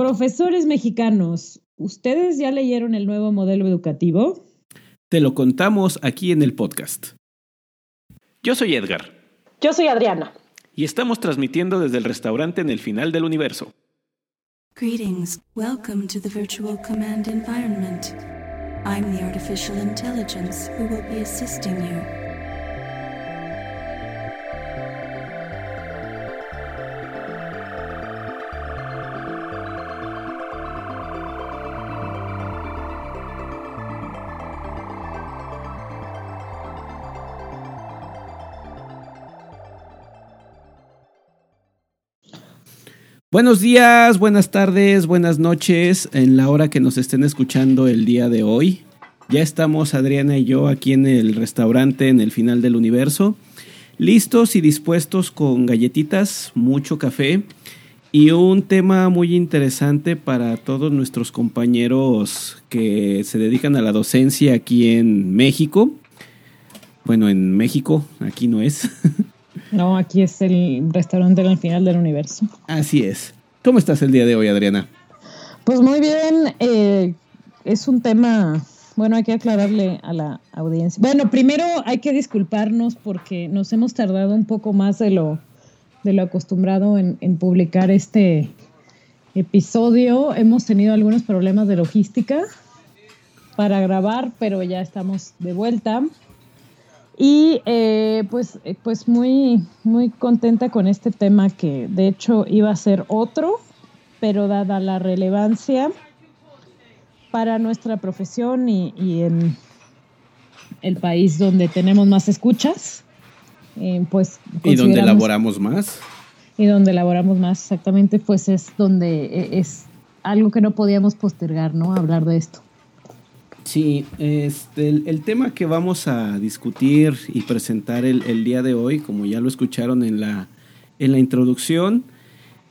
Profesores mexicanos, ¿ustedes ya leyeron el nuevo modelo educativo? Te lo contamos aquí en el podcast. Yo soy Edgar. Yo soy Adriana. Y estamos transmitiendo desde el restaurante en el final del universo. Greetings. Welcome to the virtual command environment. I'm the artificial intelligence who will be assisting you. Buenos días, buenas tardes, buenas noches en la hora que nos estén escuchando el día de hoy. Ya estamos Adriana y yo aquí en el restaurante en el final del universo, listos y dispuestos con galletitas, mucho café y un tema muy interesante para todos nuestros compañeros que se dedican a la docencia aquí en México. Bueno, en México, aquí no es. No, aquí es el restaurante al final del universo. Así es. ¿Cómo estás el día de hoy, Adriana? Pues muy bien. Eh, es un tema, bueno, hay que aclararle a la audiencia. Bueno, primero hay que disculparnos porque nos hemos tardado un poco más de lo, de lo acostumbrado en, en publicar este episodio. Hemos tenido algunos problemas de logística para grabar, pero ya estamos de vuelta. Y eh, pues, eh, pues muy, muy contenta con este tema que de hecho iba a ser otro, pero dada la relevancia para nuestra profesión y, en el país donde tenemos más escuchas, eh, pues... Y donde elaboramos más. Y donde elaboramos más, exactamente, pues es donde es algo que no podíamos postergar, ¿no? Hablar de esto. Sí, este, el, tema que vamos a discutir y presentar el, día de hoy, como ya lo escucharon en la, en la introducción,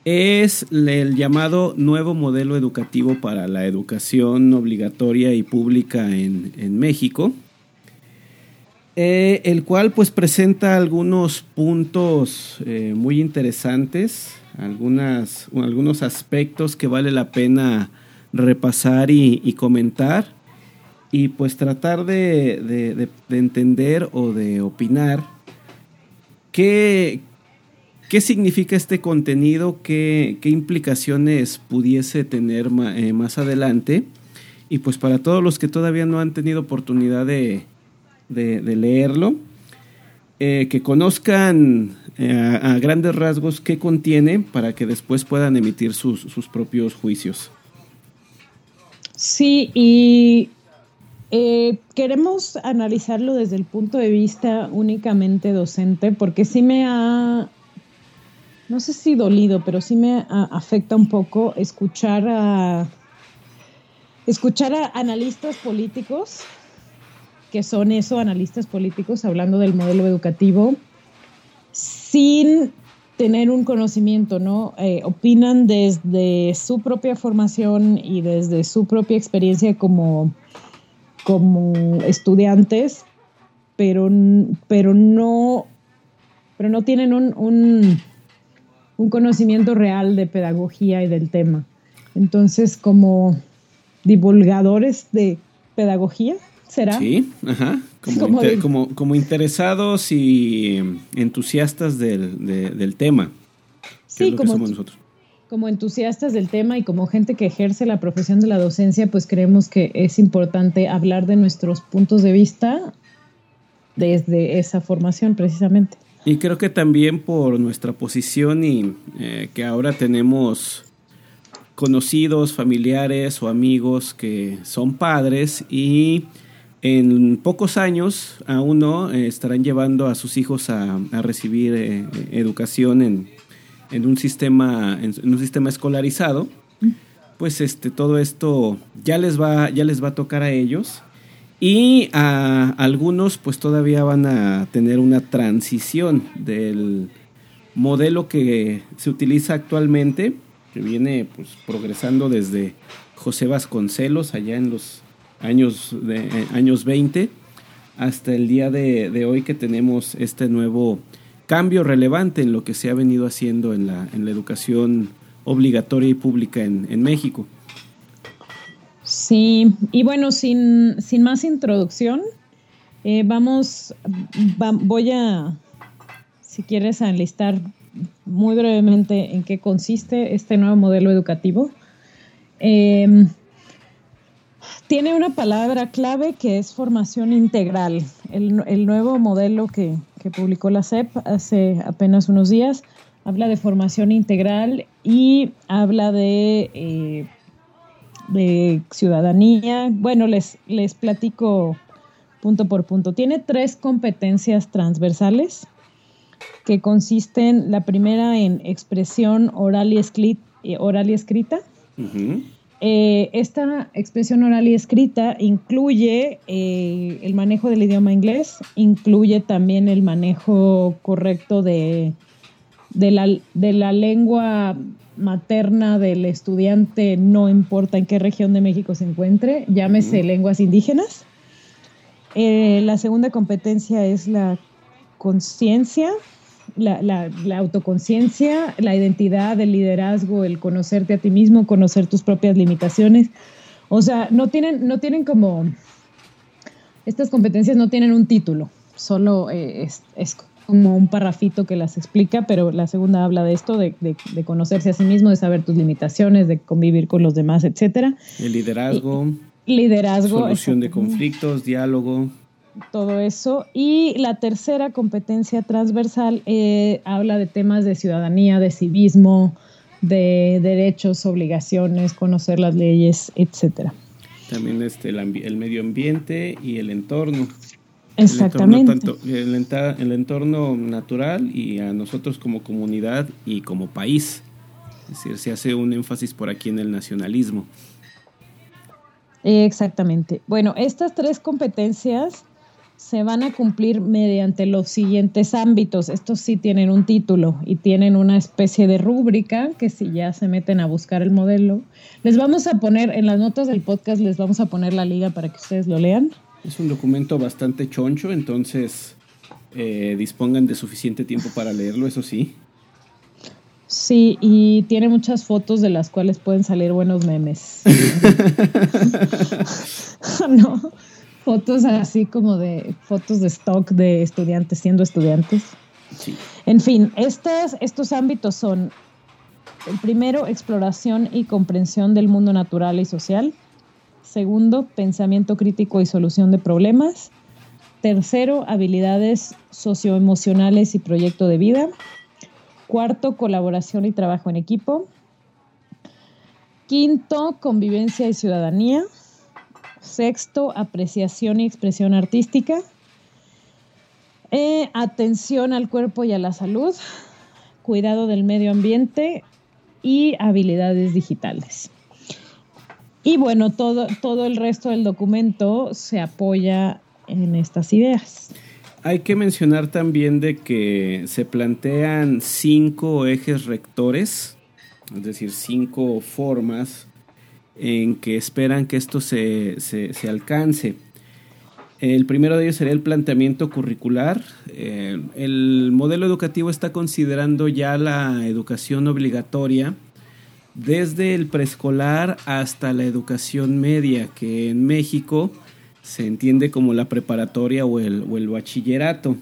es el llamado nuevo modelo educativo para la educación obligatoria y pública en, México, eh, el cual pues presenta algunos puntos eh, muy interesantes, algunas, algunos aspectos que vale la pena repasar y comentar y pues tratar de, entender o de opinar qué, qué significa este contenido, qué, qué implicaciones pudiese tener eh, más adelante. Y pues para todos los que todavía no han tenido oportunidad de, leerlo, eh, que conozcan eh, a, grandes rasgos qué contiene para que después puedan emitir sus, sus propios juicios. Sí, y eh, queremos analizarlo desde el punto de vista únicamente docente, porque sí me ha, no sé si dolido, pero sí me afecta un poco escuchar a, escuchar a analistas políticos, que son eso, analistas políticos, hablando del modelo educativo, sin tener un conocimiento, ¿no? Eh, opinan desde su propia formación y desde su propia experiencia como como estudiantes, pero, pero, no, pero no tienen un, un, conocimiento real de pedagogía y del tema. Entonces, como divulgadores de pedagogía, ¿será? Sí, ajá. Como, como, interesados y entusiastas del, del tema. Sí, como, nosotros como entusiastas del tema y como gente que ejerce la profesión de la docencia, pues creemos que es importante hablar de nuestros puntos de vista desde esa formación precisamente. Y creo que también por nuestra posición y eh, que ahora tenemos conocidos, familiares o amigos que son padres y en pocos años aún no eh, estarán llevando a sus hijos a, recibir eh, educación en, en un sistema, en, un sistema escolarizado, pues este, todo esto ya les va, ya les va a tocar a ellos. Y a algunos pues todavía van a tener una transición del modelo que se utiliza actualmente, que viene pues progresando desde José Vasconcelos allá en los años, de, eh, años 20 hasta el día de, de hoy que tenemos este nuevo cambio relevante en lo que se ha venido haciendo en la, en la educación obligatoria y pública en, México. Sí, y bueno, sin, más introducción, eh, vamos, voy a, si quieres, a enlistar muy brevemente en qué consiste este nuevo modelo educativo. Em, tiene una palabra clave que es formación integral. El, nuevo modelo que, publicó la CEP hace apenas unos días habla de formación integral y habla de, eh, de ciudadanía. Bueno, les, les platico punto por punto. Tiene tres competencias transversales que consisten, la primera en expresión oral y, eh, oral y escrita. Eh, esta expresión oral y escrita incluye eh, el manejo del idioma inglés, incluye también el manejo correcto de, de, la, de la lengua materna del estudiante, no importa en qué región de México se encuentre, llámese lenguas indígenas. Eh, la segunda competencia es la conciencia, la, la, autoconciencia, la identidad, el liderazgo, el conocerte a ti mismo, conocer tus propias limitaciones. O sea, no tienen, no tienen como, estas competencias no tienen un título, solo eh, es, como un parrafito que las explica, pero la segunda habla de esto, de, de, conocerse a sí mismo, de saber tus limitaciones, de convivir con los demás, etcétera. El liderazgo. liderazgo. Solución de conflictos, diálogo todo eso. Y la tercera competencia transversal eh, habla de temas de ciudadanía, de civismo, de derechos, obligaciones, conocer las leyes, etcétera. También este, el, medio ambiente y el entorno. Exactamente. El entorno, el, entorno natural y a nosotros como comunidad y como país. Es decir, se hace un énfasis por aquí en el nacionalismo. Exactamente. Bueno, estas tres competencias se van a cumplir mediante los siguientes ámbitos. Estos sí tienen un título y tienen una especie de rúbrica que si ya se meten a buscar el modelo, les vamos a poner en las notas del podcast, les vamos a poner la liga para que ustedes lo lean. Es un documento bastante choncho, entonces eh, dispongan de suficiente tiempo para leerlo, eso sí. Sí, y tiene muchas fotos de las cuales pueden salir buenos memes. no fotos así como de fotos de stock de estudiantes siendo estudiantes. En fin, estos, estos ámbitos son, el primero, exploración y comprensión del mundo natural y social. Segundo, pensamiento crítico y solución de problemas. Tercero, habilidades socioemocionales y proyecto de vida. Cuarto, colaboración y trabajo en equipo. Quinto, convivencia y ciudadanía. Sexto, apreciación y expresión artística. Eh, atención al cuerpo y a la salud. Cuidado del medio ambiente y habilidades digitales. Y bueno, todo, todo el resto del documento se apoya en estas ideas. Hay que mencionar también de que se plantean cinco ejes rectores, es decir, cinco formas en que esperan que esto se, alcance. El primero de ellos sería el planteamiento curricular. Eh, el modelo educativo está considerando ya la educación obligatoria desde el preescolar hasta la educación media, que en México se entiende como la preparatoria o el, bachillerato.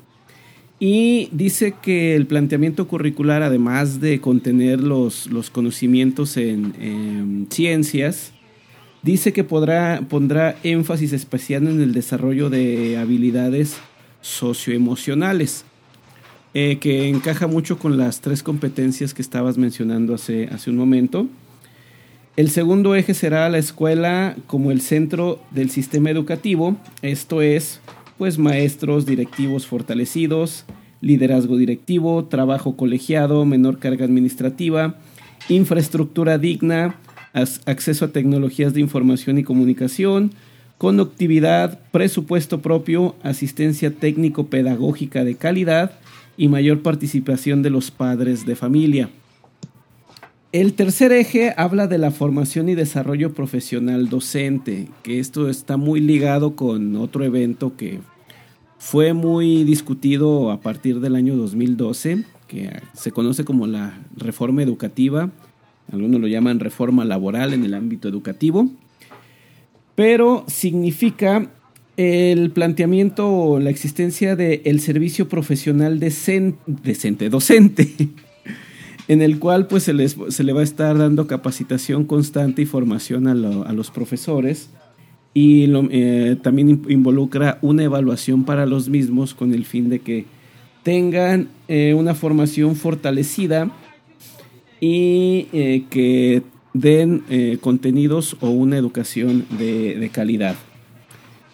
Y dice que el planteamiento curricular, además de contener los, conocimientos en, ciencias, dice que podrá, pondrá énfasis especial en el desarrollo de habilidades socioemocionales, eh, que encaja mucho con las tres competencias que estabas mencionando hace, hace un momento. El segundo eje será la escuela como el centro del sistema educativo, esto es, pues maestros, directivos fortalecidos, liderazgo directivo, trabajo colegiado, menor carga administrativa, infraestructura digna, acceso a tecnologías de información y comunicación, conductividad, presupuesto propio, asistencia técnico-pedagógica de calidad y mayor participación de los padres de familia. El tercer eje habla de la formación y desarrollo profesional docente, que esto está muy ligado con otro evento que fue muy discutido a partir del año 2012, que se conoce como la reforma educativa, algunos lo llaman reforma laboral en el ámbito educativo, pero significa el planteamiento o la existencia del servicio profesional decente, docente, en el cual pues se, le va a estar dando capacitación constante y formación a, los profesores. Y eh, también involucra una evaluación para los mismos con el fin de que tengan eh, una formación fortalecida y eh, que den contenidos o una educación de calidad.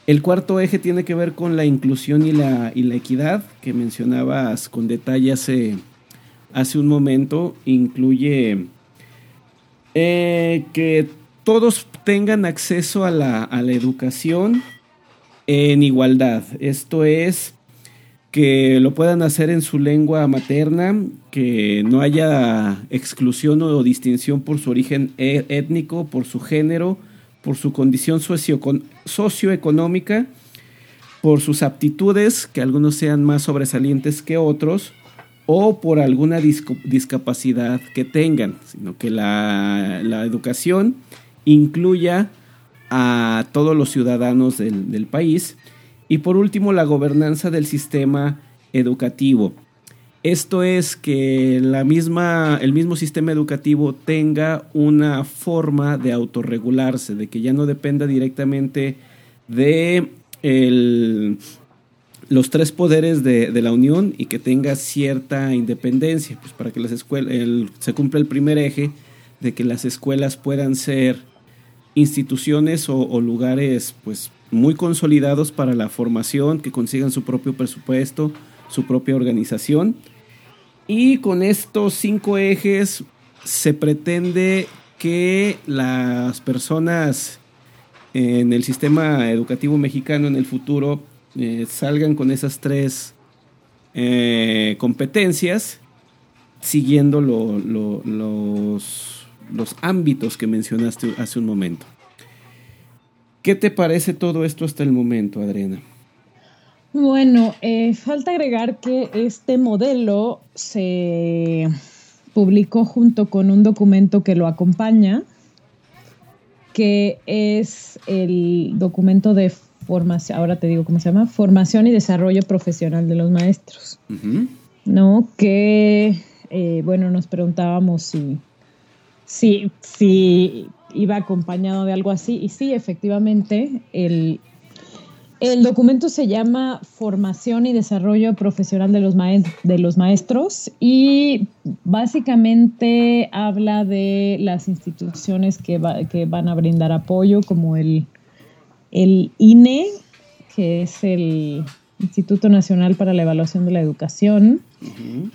El cuarto eje tiene que ver con la inclusión y la, y la equidad, que mencionabas con detalle hace, hace un momento. Incluye eh, que todos tengan acceso a la, a la educación en igualdad. Esto es que lo puedan hacer en su lengua materna, que no haya exclusión o distinción por su origen e, étnico, por su género, por su condición socioeconómica, por sus aptitudes, que algunos sean más sobresalientes que otros, o por alguna discapacidad que tengan, sino que la, educación incluya a todos los ciudadanos del, del país. Y por último, la gobernanza del sistema educativo. Esto es que la misma, el mismo sistema educativo tenga una forma de autorregularse, de que ya no dependa directamente de los tres poderes de, la Unión y que tenga cierta independencia, pues para que las escuelas, se cumpla el primer eje de que las escuelas puedan ser instituciones o, o lugares pues muy consolidados para la formación, que consigan su propio presupuesto, su propia organización y con estos cinco ejes se pretende que las personas en el sistema educativo mexicano en el futuro eh, salgan con esas tres eh, competencias siguiendo los, los ámbitos que mencionaste hace un momento. ¿Qué te parece todo esto hasta el momento, Adriana? Bueno, eh, falta agregar que este modelo se publicó junto con un documento que lo acompaña, que es el documento de formación, ahora te digo cómo se llama, formación y desarrollo profesional de los maestros, ¿no? Que, eh, bueno, nos preguntábamos si, si, si iba acompañado de algo así, y sí, efectivamente, el, el documento se llama Formación y Desarrollo Profesional de los, de los Maestros y básicamente habla de las instituciones que, que van a brindar apoyo, como el, el INE, que es el Instituto Nacional para la Evaluación de la Educación,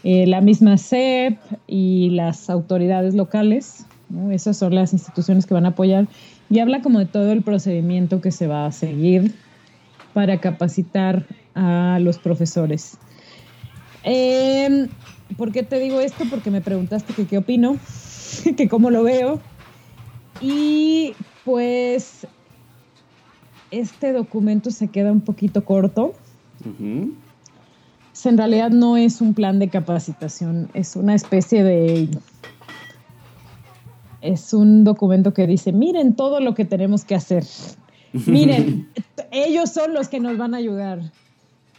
eh, la misma SEP y las autoridades locales. Esas son las instituciones que van a apoyar y habla como de todo el procedimiento que se va a seguir para capacitar a los profesores. Em, ¿Por qué te digo esto? Porque me preguntaste que qué opino, que cómo lo veo. Y pues este documento se queda un poquito corto. en realidad no es un plan de capacitación, es una especie de... Es un documento que dice, miren todo lo que tenemos que hacer. Miren, ellos son los que nos van a ayudar.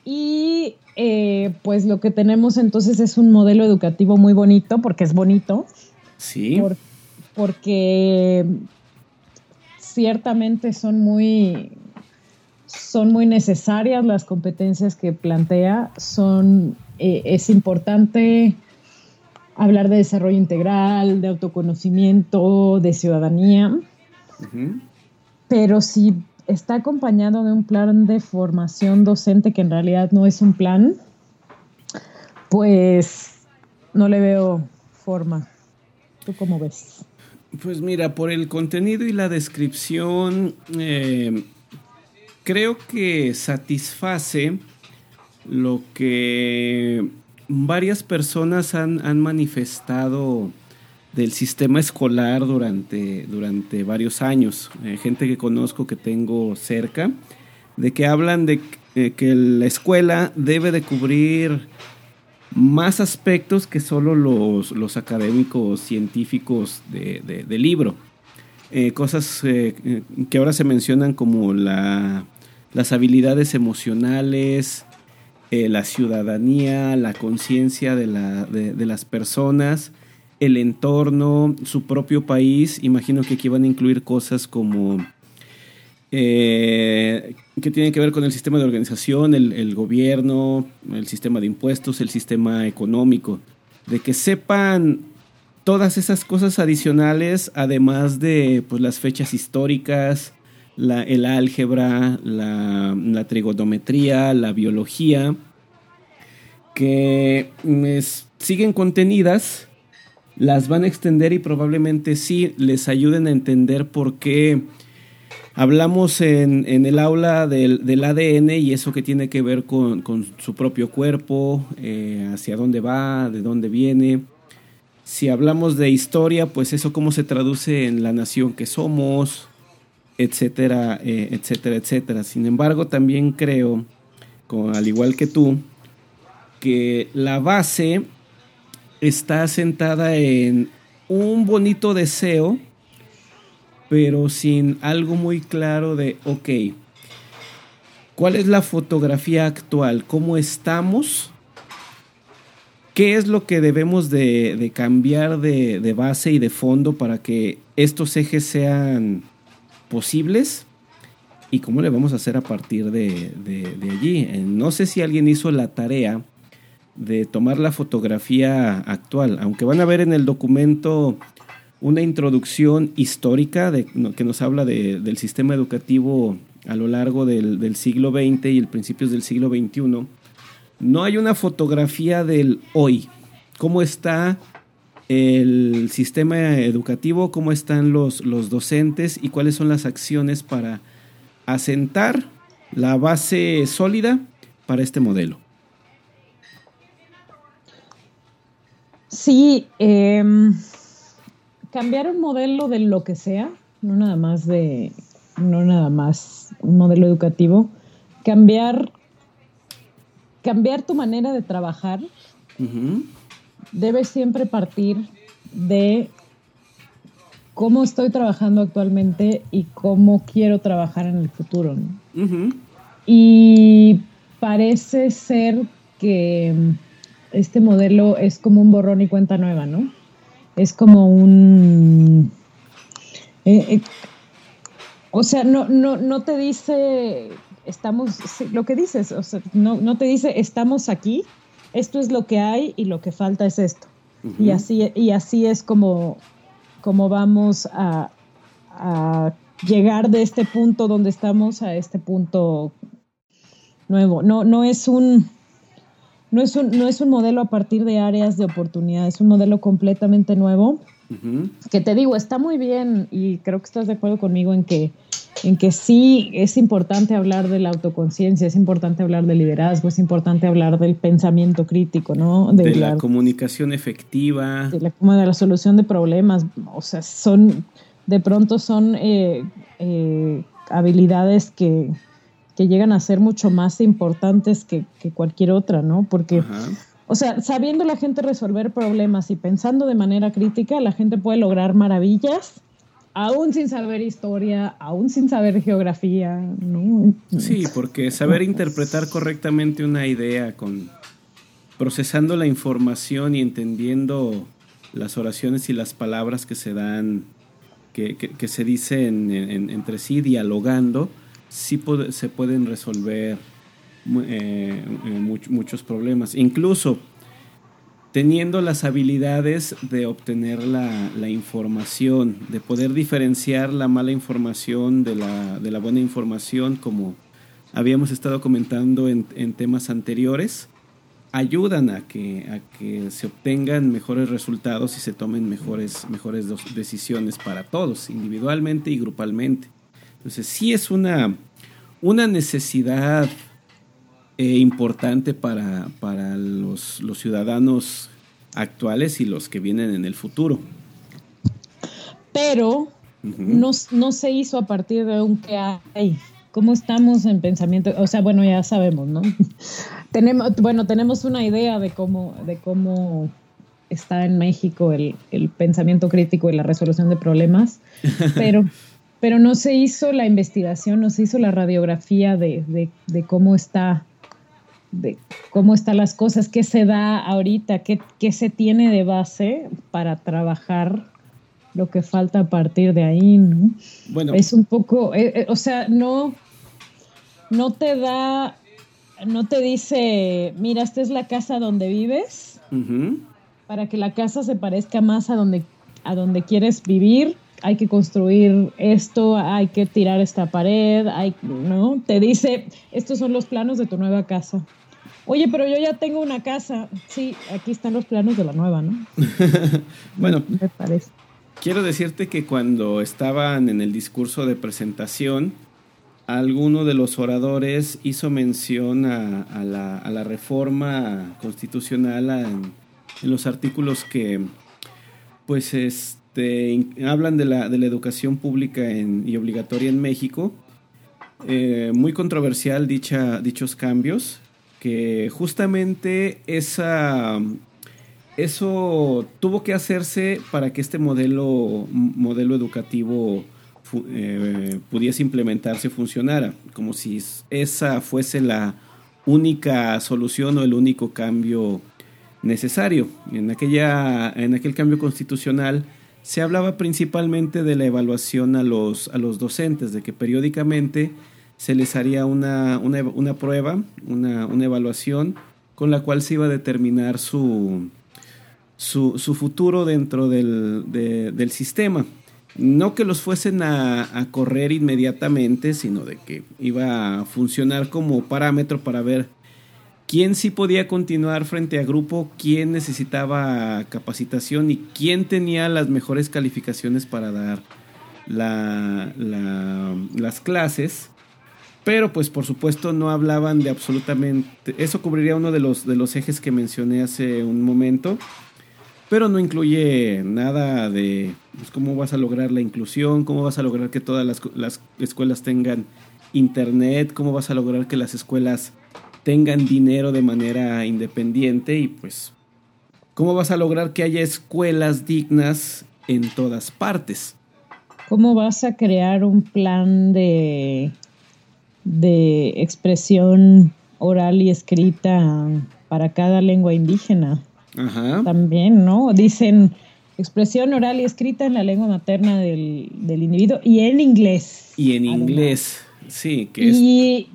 Y eh, pues lo que tenemos entonces es un modelo educativo muy bonito, porque es bonito. Sí. porque ciertamente son muy, son muy necesarias las competencias que plantea. Son, eh, es importante hablar de desarrollo integral, de autoconocimiento, de ciudadanía. Pero si está acompañado de un plan de formación docente que en realidad no es un plan, pues no le veo forma. ¿Tú cómo ves? Pues mira, por el contenido y la descripción, eh, creo que satisface lo que varias personas han, han manifestado del sistema escolar durante, durante varios años. Eh, gente que conozco, que tengo cerca, de que hablan de eh, que la escuela debe de cubrir más aspectos que solo los, los académicos científicos de, de, libro. Eh, cosas que ahora se mencionan como la, las habilidades emocionales, eh, la ciudadanía, la conciencia de, la, de, las personas, el entorno, su propio país. Imagino que aquí van a incluir cosas como eh, que tienen que ver con el sistema de organización, el, gobierno, el sistema de impuestos, el sistema económico, de que sepan todas esas cosas adicionales, además de pues, las fechas históricas, la, el álgebra, la, trigonometría, la biología, que siguen contenidas, las van a extender y probablemente sí les ayuden a entender por qué Hablamos en, el aula del, ADN y eso que tiene que ver con, su propio cuerpo, eh, hacia dónde va, de dónde viene. Si hablamos de historia, pues eso cómo se traduce en la nación que somos, etcétera, eh, etcétera, etcétera. Sin embargo, también creo, al igual que tú, que la base está sentada en un bonito deseo pero sin algo muy claro de, ok, ¿cuál es la fotografía actual? ¿Cómo estamos? ¿Qué es lo que debemos de, cambiar de, base y de fondo para que estos ejes sean posibles? ¿Y cómo le vamos a hacer a partir de, de allí? Eh, no sé si alguien hizo la tarea de tomar la fotografía actual, aunque van a ver en el documento una introducción histórica de, que nos habla del sistema educativo a lo largo del, siglo XX y el principios del siglo XXI, no hay una fotografía del hoy. ¿Cómo está el sistema educativo? ¿Cómo están los, los docentes? ¿Y cuáles son las acciones para asentar la base sólida para este modelo? Sí, eh, cambiar un modelo de lo que sea, no nada más de, no nada más un modelo educativo, cambiar, cambiar tu manera de trabajar debe siempre partir de cómo estoy trabajando actualmente y cómo quiero trabajar en el futuro. Y parece ser que este modelo es como un borrón y cuenta nueva, ¿no? es como un... Eh, eh, o sea, no, no, no te dice, estamos, lo que dices, o sea, no, no, te dice, estamos aquí, esto es lo que hay y lo que falta es esto. y, así, y así es como, como vamos a, a llegar de este punto donde estamos a este punto nuevo. No, no es un no es, un, no es un modelo a partir de áreas de oportunidad, es un modelo completamente nuevo. Que te digo, está muy bien y creo que estás de acuerdo conmigo en que, en que sí es importante hablar de la autoconciencia, es importante hablar del liderazgo, es importante hablar del pensamiento crítico, ¿no? De, la, comunicación efectiva. De la, de la solución de problemas. O sea, son, de pronto son eh, eh, habilidades que, que llegan a ser mucho más importantes que, cualquier otra, ¿no? Porque, o sea, sabiendo la gente resolver problemas y pensando de manera crítica, la gente puede lograr maravillas, aún sin saber historia, aún sin saber geografía, ¿no? Sí, porque saber interpretar correctamente una idea con procesando la información y entendiendo las oraciones y las palabras que se dan, que, se dicen entre sí, dialogando, sí se pueden resolver eh, eh, muchos problemas. Incluso teniendo las habilidades de obtener la, información, de poder diferenciar la mala información de la, buena información, como habíamos estado comentando en, temas anteriores, ayudan a que, a que se obtengan mejores resultados y se tomen mejores, mejores decisiones para todos, individualmente y grupalmente. Entonces sí es una, una necesidad eh, importante para, para los, ciudadanos actuales y los que vienen en el futuro. Pero no, se hizo a partir de un que hay. cómo estamos en pensamiento, o sea, bueno, ya sabemos, ¿no? tenemos, bueno, tenemos una idea de cómo, de cómo está en México el, pensamiento crítico y la resolución de problemas, pero, pero no se hizo la investigación, no se hizo la radiografía de, cómo está de cómo están las cosas, qué se da ahorita, qué, qué se tiene de base para trabajar lo que falta a partir de ahí, ¿no? Bueno. Es un poco, eh, eh, o sea, no, no te da, no te dice, mira, esta es la casa donde vives, para que la casa se parezca más a donde, a donde quieres vivir, hay que construir esto, hay que tirar esta pared, hay, ¿no? Te dice, estos son los planos de tu nueva casa. Oye, pero yo ya tengo una casa. Sí, aquí están los planos de la nueva, ¿no? bueno, me parece. Quiero decirte que cuando estaban en el discurso de presentación, alguno de los oradores hizo mención a, la, reforma constitucional en, los artículos que pues este, hablan de la, de la educación pública y obligatoria en México. Eh, muy controversial dicha, dichos cambios, que justamente esa, eso tuvo que hacerse para que este modelo, modelo educativo eh, pudiese implementarse y funcionara, como si esa fuese la única solución o el único cambio necesario. En, aquella, en aquel cambio constitucional se hablaba principalmente de la evaluación a los, a los docentes, de que periódicamente se les haría una, una, prueba, una, una, evaluación con la cual se iba a determinar su, su, su futuro dentro del, del sistema. No que los fuesen a, correr inmediatamente, sino de que iba a funcionar como parámetro para ver quién sí podía continuar frente a grupo, quién necesitaba capacitación y quién tenía las mejores calificaciones para dar la, las clases. Pero pues por supuesto no hablaban de absolutamente... Eso cubriría uno de los, de los ejes que mencioné hace un momento pero no incluye nada de pues, cómo vas a lograr la inclusión, cómo vas a lograr que todas las, escuelas tengan internet, cómo vas a lograr que las escuelas tengan dinero de manera independiente y pues cómo vas a lograr que haya escuelas dignas en todas partes. ¿Cómo vas a crear un plan de, de expresión oral y escrita para cada lengua indígena? También, ¿no? Dicen expresión oral y escrita en la lengua materna del, individuo y en inglés. Y en inglés, sí. Que y,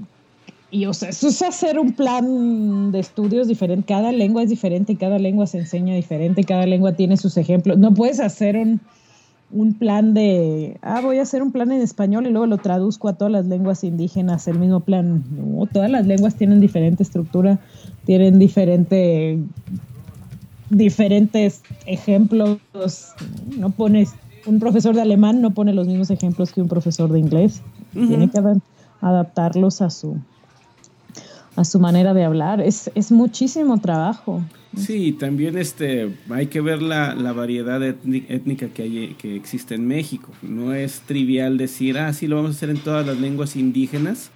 y, o sea, eso es hacer un plan de estudios diferente. Cada lengua es diferente, cada lengua se enseña diferente, cada lengua tiene sus ejemplos. No puedes hacer un, un plan de, ah, voy a hacer un plan en español y luego lo traduzco a todas las lenguas indígenas, el mismo plan. No, todas las lenguas tienen diferente estructura, tienen diferente diferentes ejemplos. No pones, un profesor de alemán no pone los mismos ejemplos que un profesor de inglés. Tiene que adaptarlos a su, a su manera de hablar. Es, es muchísimo trabajo. Sí, también este, hay que ver la, la variedad étnica que, hay, que existe en México. No es trivial decir, ah, sí, lo vamos a hacer en todas las lenguas indígenas,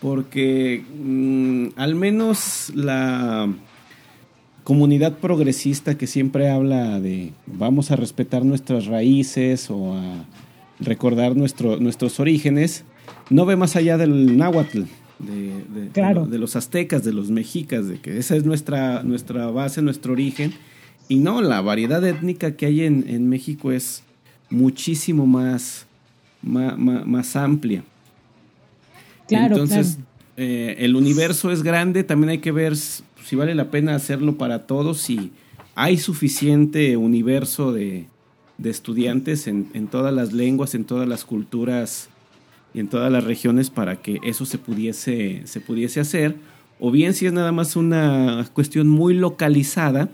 porque mm, al menos la, comunidad progresista que siempre habla de vamos a respetar nuestras raíces o a recordar nuestro, nuestros orígenes, no ve más allá del náhuatl, de, de, los aztecas, de los mexicas, de que esa es nuestra, nuestra base, nuestro origen. Y no, la variedad étnica que hay en, México es muchísimo más, más, amplia. Claro, Entonces, eh, el universo es grande, también hay que ver si vale la pena hacerlo para todos, si hay suficiente universo de, estudiantes en, todas las lenguas, en todas las culturas y en todas las regiones para que eso se pudiese, se pudiese hacer, o bien si es nada más una cuestión muy localizada, en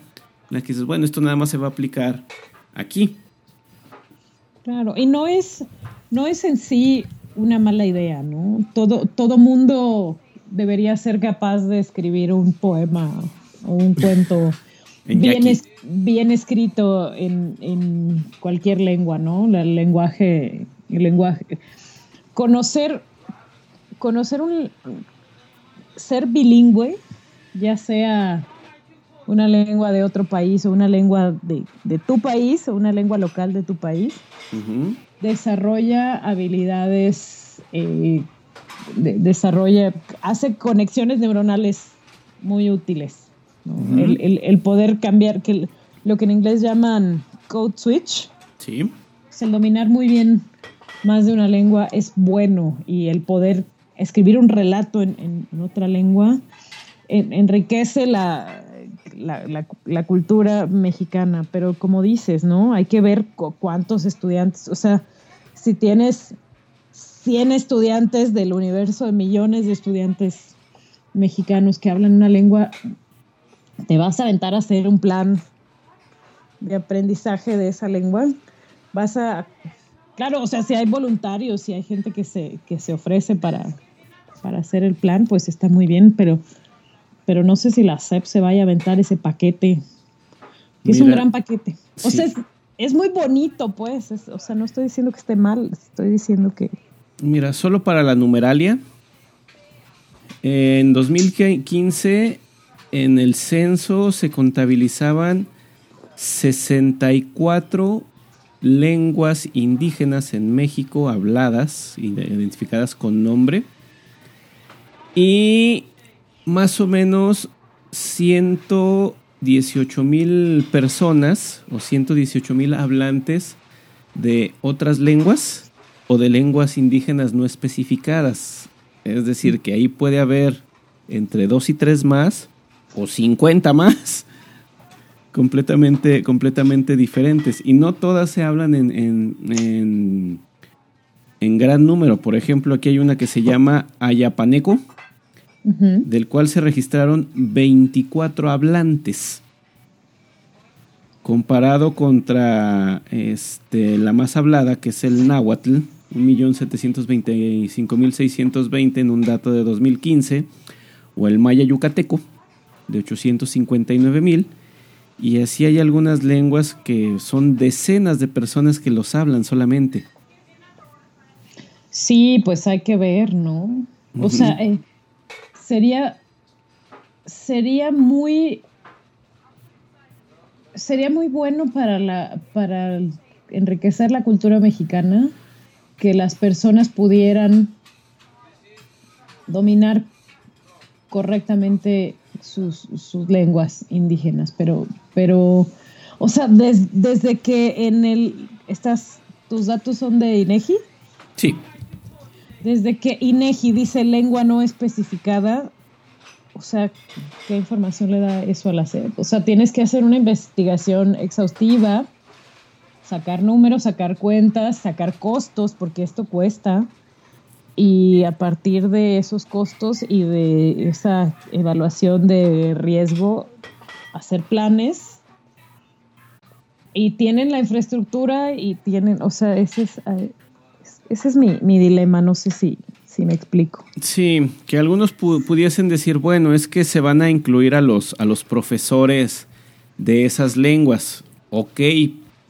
la que dices, bueno, esto nada más se va a aplicar aquí. Claro, y no es, no es en sí una mala idea, ¿no? Todo, todo mundo debería ser capaz de escribir un poema o un cuento bien, bien escrito en, cualquier lengua, ¿no? El lenguaje, el lenguaje. Conocer, conocer un, ser bilingüe, ya sea una lengua de otro país o una lengua de, tu país o una lengua local de tu país, desarrolla habilidades, eh, desarrolla, hace conexiones neuronales muy útiles. el, poder cambiar, que lo que en inglés llaman code switch. Sí. el dominar muy bien más de una lengua es bueno y el poder escribir un relato en, otra lengua enriquece la, la, cultura mexicana, pero como dices, ¿no? Hay que ver cuántos estudiantes, o sea, si tienes 100 estudiantes del universo de millones de estudiantes mexicanos que hablan una lengua, te vas a aventar a hacer un plan de aprendizaje de esa lengua. Vas a, claro, o sea, si hay voluntarios, si hay gente que se, que se ofrece para, para hacer el plan, pues está muy bien, pero pero no sé si la SEP se vaya a aventar ese paquete. es un gran paquete. O sea, es, muy bonito, pues. o sea, no estoy diciendo que esté mal, estoy diciendo que... Mira, solo para la numeralia, en 2015 en el censo se contabilizaban 64 lenguas indígenas en México habladas, identificadas con nombre. Y más o menos 118 mil personas o 118 mil hablantes de otras lenguas o de lenguas indígenas no especificadas. Es decir, que ahí puede haber entre dos y tres más o 50 más completamente, completamente diferentes. Y no todas se hablan en, en, en gran número. Por ejemplo, aquí hay una que se llama Ayapaneco del cual se registraron 24 hablantes. Comparado contra este, la más hablada, que es el náhuatl, 1.725.620 en un dato de 2015, o el maya yucateco, de 859.000, y así hay algunas lenguas que son decenas de personas que los hablan solamente. Sí, pues hay que ver, ¿no? O sea, eh, sería, sería muy, sería muy bueno para, la, para enriquecer la cultura mexicana que las personas pudieran dominar correctamente sus, lenguas indígenas, pero, pero o sea, desde que en el, estás, tus datos son de INEGI. Sí. Desde que INEGI dice lengua no especificada, o sea, ¿qué información le da eso a la SEP? O sea, tienes que hacer una investigación exhaustiva, sacar números, sacar cuentas, sacar costos, porque esto cuesta. Y a partir de esos costos y de esa evaluación de riesgo, hacer planes. Y tienen la infraestructura y tienen, o sea, ese es, ese es mi, mi dilema, no sé si, si me explico. Sí, que algunos pudiesen decir, bueno, es que se van a incluir a los, a los profesores de esas lenguas. Ok,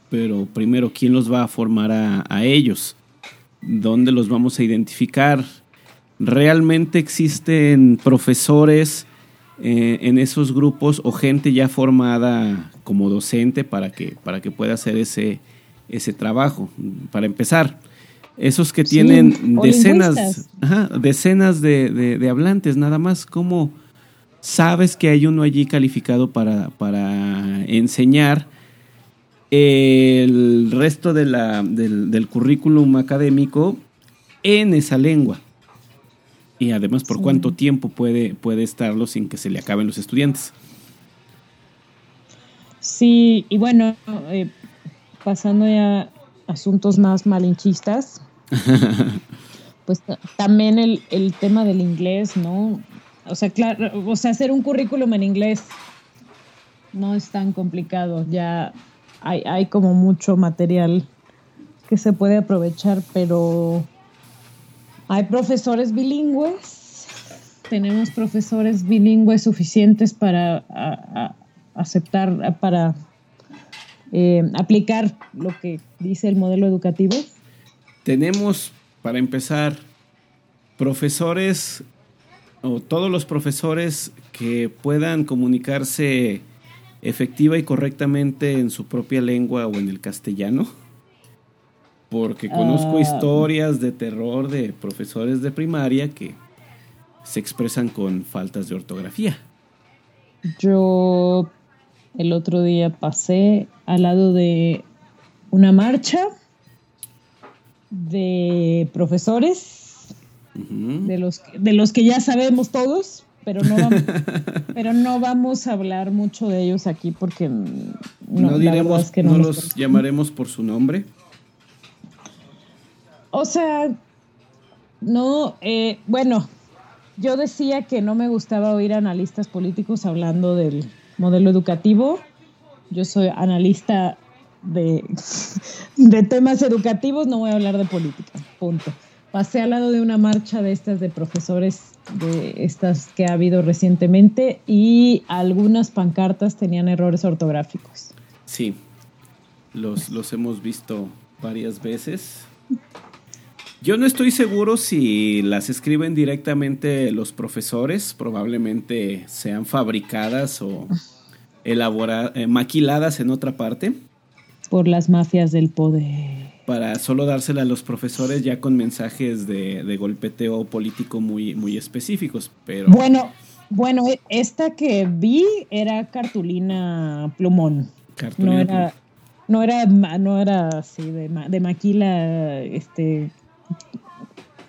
pero primero, ¿quién los va a formar a, ellos? ¿Dónde los vamos a identificar? ¿Realmente existen profesores eh, en esos grupos o gente ya formada como docente para que, para que pueda hacer ese, ese trabajo? Para empezar, esos que tienen decenas, decenas de, hablantes, nada más, ¿cómo sabes que hay uno allí calificado para, para enseñar el resto de la, del, currículum académico en esa lengua? Y además, ¿por cuánto tiempo puede, puede estarlo sin que se le acaben los estudiantes? Sí, y bueno, eh, pasando ya a asuntos más malinchistas, pues también el, tema del inglés, ¿no? O sea, claro, o sea, hacer un currículum en inglés no es tan complicado, ya hay, como mucho material que se puede aprovechar, pero hay profesores bilingües, tenemos profesores bilingües suficientes para aceptar, para eh, aplicar lo que dice el modelo educativo. Tenemos, para empezar, profesores o todos los profesores que puedan comunicarse efectiva y correctamente en su propia lengua o en el castellano. Porque conozco Ah. historias de terror de profesores de primaria que se expresan con faltas de ortografía. Yo el otro día pasé al lado de una marcha de profesores, de los, de los que ya sabemos todos, pero no, vamos, pero no vamos a hablar mucho de ellos aquí porque mm, No, diremos, es que no, no, los llamaremos por su nombre. O sea, no, eh, bueno, yo decía que no me gustaba oír analistas políticos hablando del modelo educativo. Yo soy analista de, de temas educativos, no voy a hablar de política, punto. Pasé al lado de una marcha de estas de profesores, de estas que ha habido recientemente, y algunas pancartas tenían errores ortográficos. Sí, los, los hemos visto varias veces. Yo no estoy seguro si las escriben directamente los profesores, probablemente sean fabricadas o elaboradas, maquiladas en otra parte, Por las mafias del poder. Para solo dársela a los profesores ya con mensajes de, de golpeteo político muy, muy específicos. Pero Bueno, bueno, e- esta que vi era cartulina plumón. cartulina No era, no era, no era así de, ma- de maquila, este,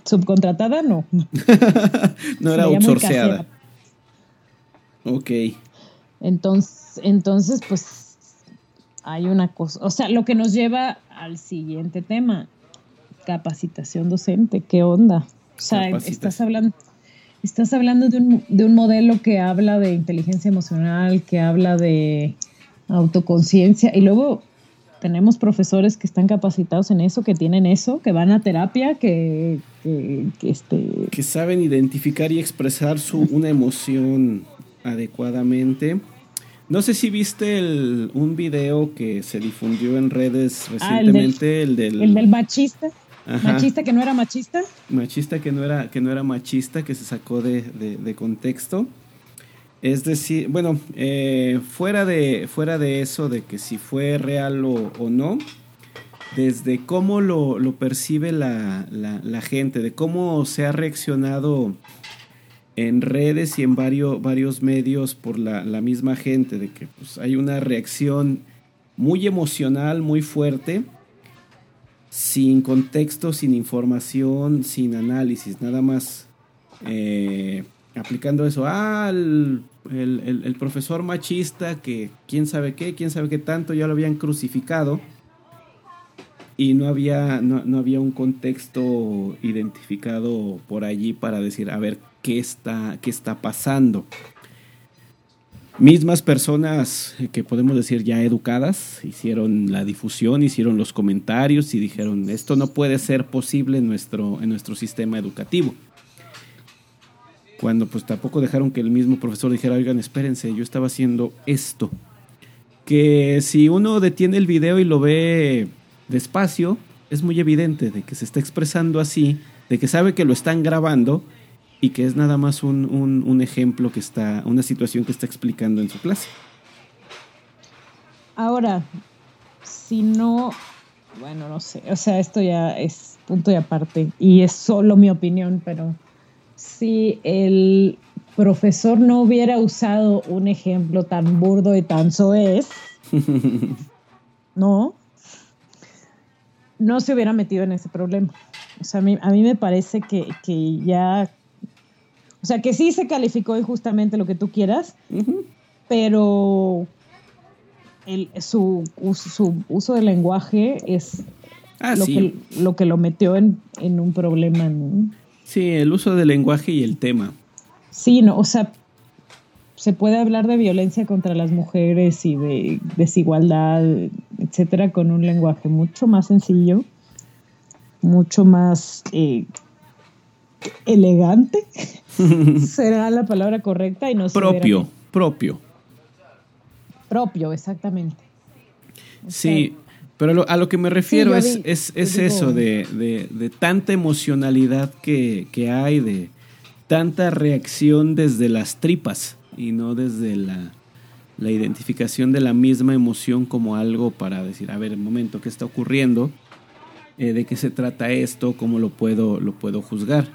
subcontratada, no. no era outsourceada. Ok. Entonces, entonces, pues, hay una cosa, o sea, lo que nos lleva al siguiente tema, capacitación docente, ¿qué onda? O sea, estás hablando, estás hablando de un, de un modelo que habla de inteligencia emocional, que habla de autoconciencia, y luego tenemos profesores que están capacitados en eso, que tienen eso, que van a terapia, que, que, que este, que saben identificar y expresar su, una emoción adecuadamente. No sé si viste el- un video que se difundió en redes Ah, el del- recientemente, el del, el del machista, Ajá. machista que no era machista. machista que no era, que no era machista, que se sacó de, de- de contexto. Es decir, bueno, eh, fuera, de, fuera de eso, de que si fue real o, o no, desde cómo lo, lo percibe la, la- la gente, de cómo se ha reaccionado en redes y en varios, varios medios por la, la misma gente, de que pues, hay una reacción muy emocional, muy fuerte, sin contexto, sin información, sin análisis, nada más eh, aplicando eso. Ah, el, el- el- el profesor machista que quién sabe qué, quién sabe qué tanto, ya lo habían crucificado y no había, no, no había un contexto identificado por allí para decir, a ver, ¿qué está, qué está pasando? Mismas personas eh, que podemos decir ya educadas hicieron la difusión, hicieron los comentarios y dijeron, esto no puede ser posible en nuestro, en nuestro sistema educativo. Cuando pues tampoco dejaron que el mismo profesor dijera, oigan, espérense, yo estaba haciendo esto. Que si uno detiene el video y lo ve despacio, es muy evidente de que se está expresando así, de que sabe que lo están grabando y que es nada más un, un- un ejemplo que está, una situación que está explicando en su clase. Ahora, si no, bueno, no sé, o sea, esto ya es punto y aparte y es solo mi opinión, pero si el profesor no hubiera usado un ejemplo tan burdo y tan soez, no, no se hubiera metido en ese problema. O sea, a mí, a mí me parece que, que ya, o sea, que sí se calificó injustamente lo que tú quieras, pero el, su, su uso del lenguaje es Ah, lo, sí. que, lo que lo metió en, en un problema. ¿no? Sí, el uso del lenguaje y el tema. Sí, no, o sea, se puede hablar de violencia contra las mujeres y de desigualdad, etcétera, con un lenguaje mucho más sencillo, mucho más eh, elegante, será la palabra correcta y no Propio, propio. propio, exactamente. O Sí, sea, Pero a lo que me refiero es, es, eso, de, tanta emocionalidad que, hay, de tanta reacción desde las tripas y no desde la, identificación de la misma emoción como algo para decir, a ver, un momento, ¿qué está ocurriendo? Eh, ¿De qué se trata esto? ¿Cómo lo puedo, lo puedo juzgar?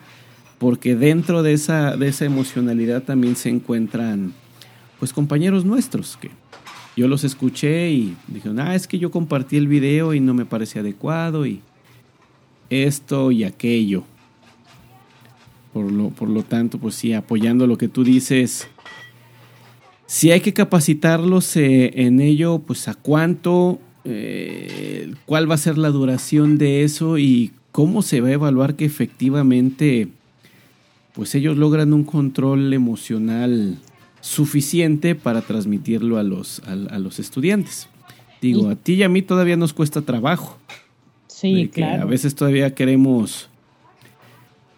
Porque dentro de esa, de esa emocionalidad también se encuentran pues compañeros nuestros que yo los escuché y dijeron, ah, es que yo compartí el video y no me parece adecuado y esto y aquello. Por lo, por lo tanto, pues sí, apoyando lo que tú dices, si hay que capacitarlos eh, en ello, pues a cuánto, eh, cuál va a ser la duración de eso y cómo se va a evaluar que efectivamente, pues ellos logran un control emocional suficiente para transmitirlo a los, a, los estudiantes. Digo, a ti y a mí todavía nos cuesta trabajo. Sí, claro. A veces todavía queremos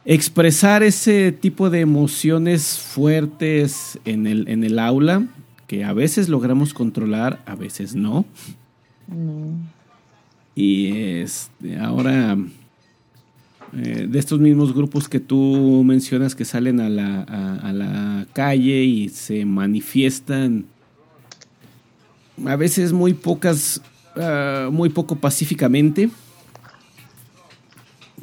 expresar ese tipo de emociones fuertes en el, en el aula, que a veces logramos controlar, a veces no. no. Y este, ahora eh, de estos mismos grupos que tú mencionas que salen a la, a, la calle y se manifiestan a veces muy pocas, ah, muy poco pacíficamente.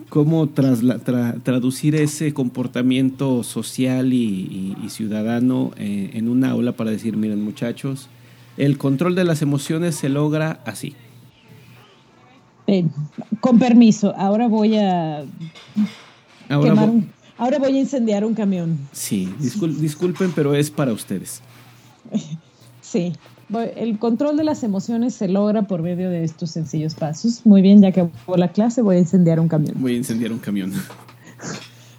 ¿Cómo traducir ese comportamiento social y, ciudadano eh, en una aula para decir, miren muchachos, el control de las emociones se logra así? Con permiso, ahora voy a ahora, ahora voy a incendiar un camión. Sí, disculpen, pero es para ustedes. Sí, el control de las emociones se logra por medio de estos sencillos pasos. Muy bien, ya que acabó la clase, voy a incendiar un camión. Voy a incendiar un camión.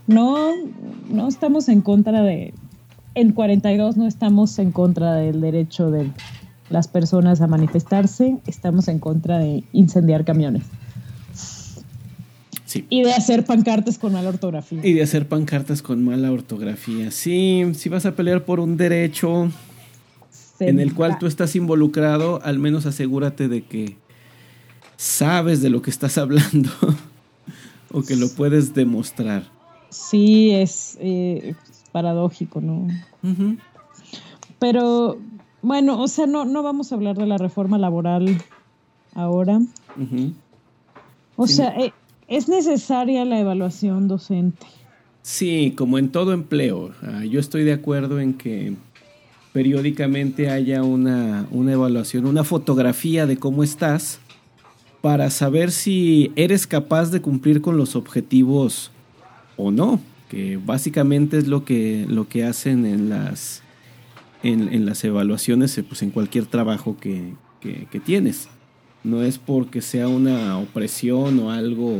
No, no estamos en contra de... En 42 no estamos en contra del derecho del las personas a manifestarse, estamos en contra de incendiar camiones. Sí. Y de hacer pancartas con mala ortografía. Y de hacer pancartas con mala ortografía. Sí, si vas a pelear por un derecho en el cual tú estás involucrado, al menos asegúrate de que sabes de lo que estás hablando o que lo puedes demostrar. Sí, es, eh, paradójico, ¿no? Pero bueno, o sea, no, no vamos a hablar de la reforma laboral ahora. O sea, eh, es necesaria la evaluación docente. Sí, como en todo empleo. Ah, yo estoy de acuerdo en que periódicamente haya una, una evaluación, una fotografía de cómo estás para saber si eres capaz de cumplir con los objetivos o no, que básicamente es lo que, lo que hacen en las en, las evaluaciones, eh, pues en cualquier trabajo que, tienes. No es porque sea una opresión o algo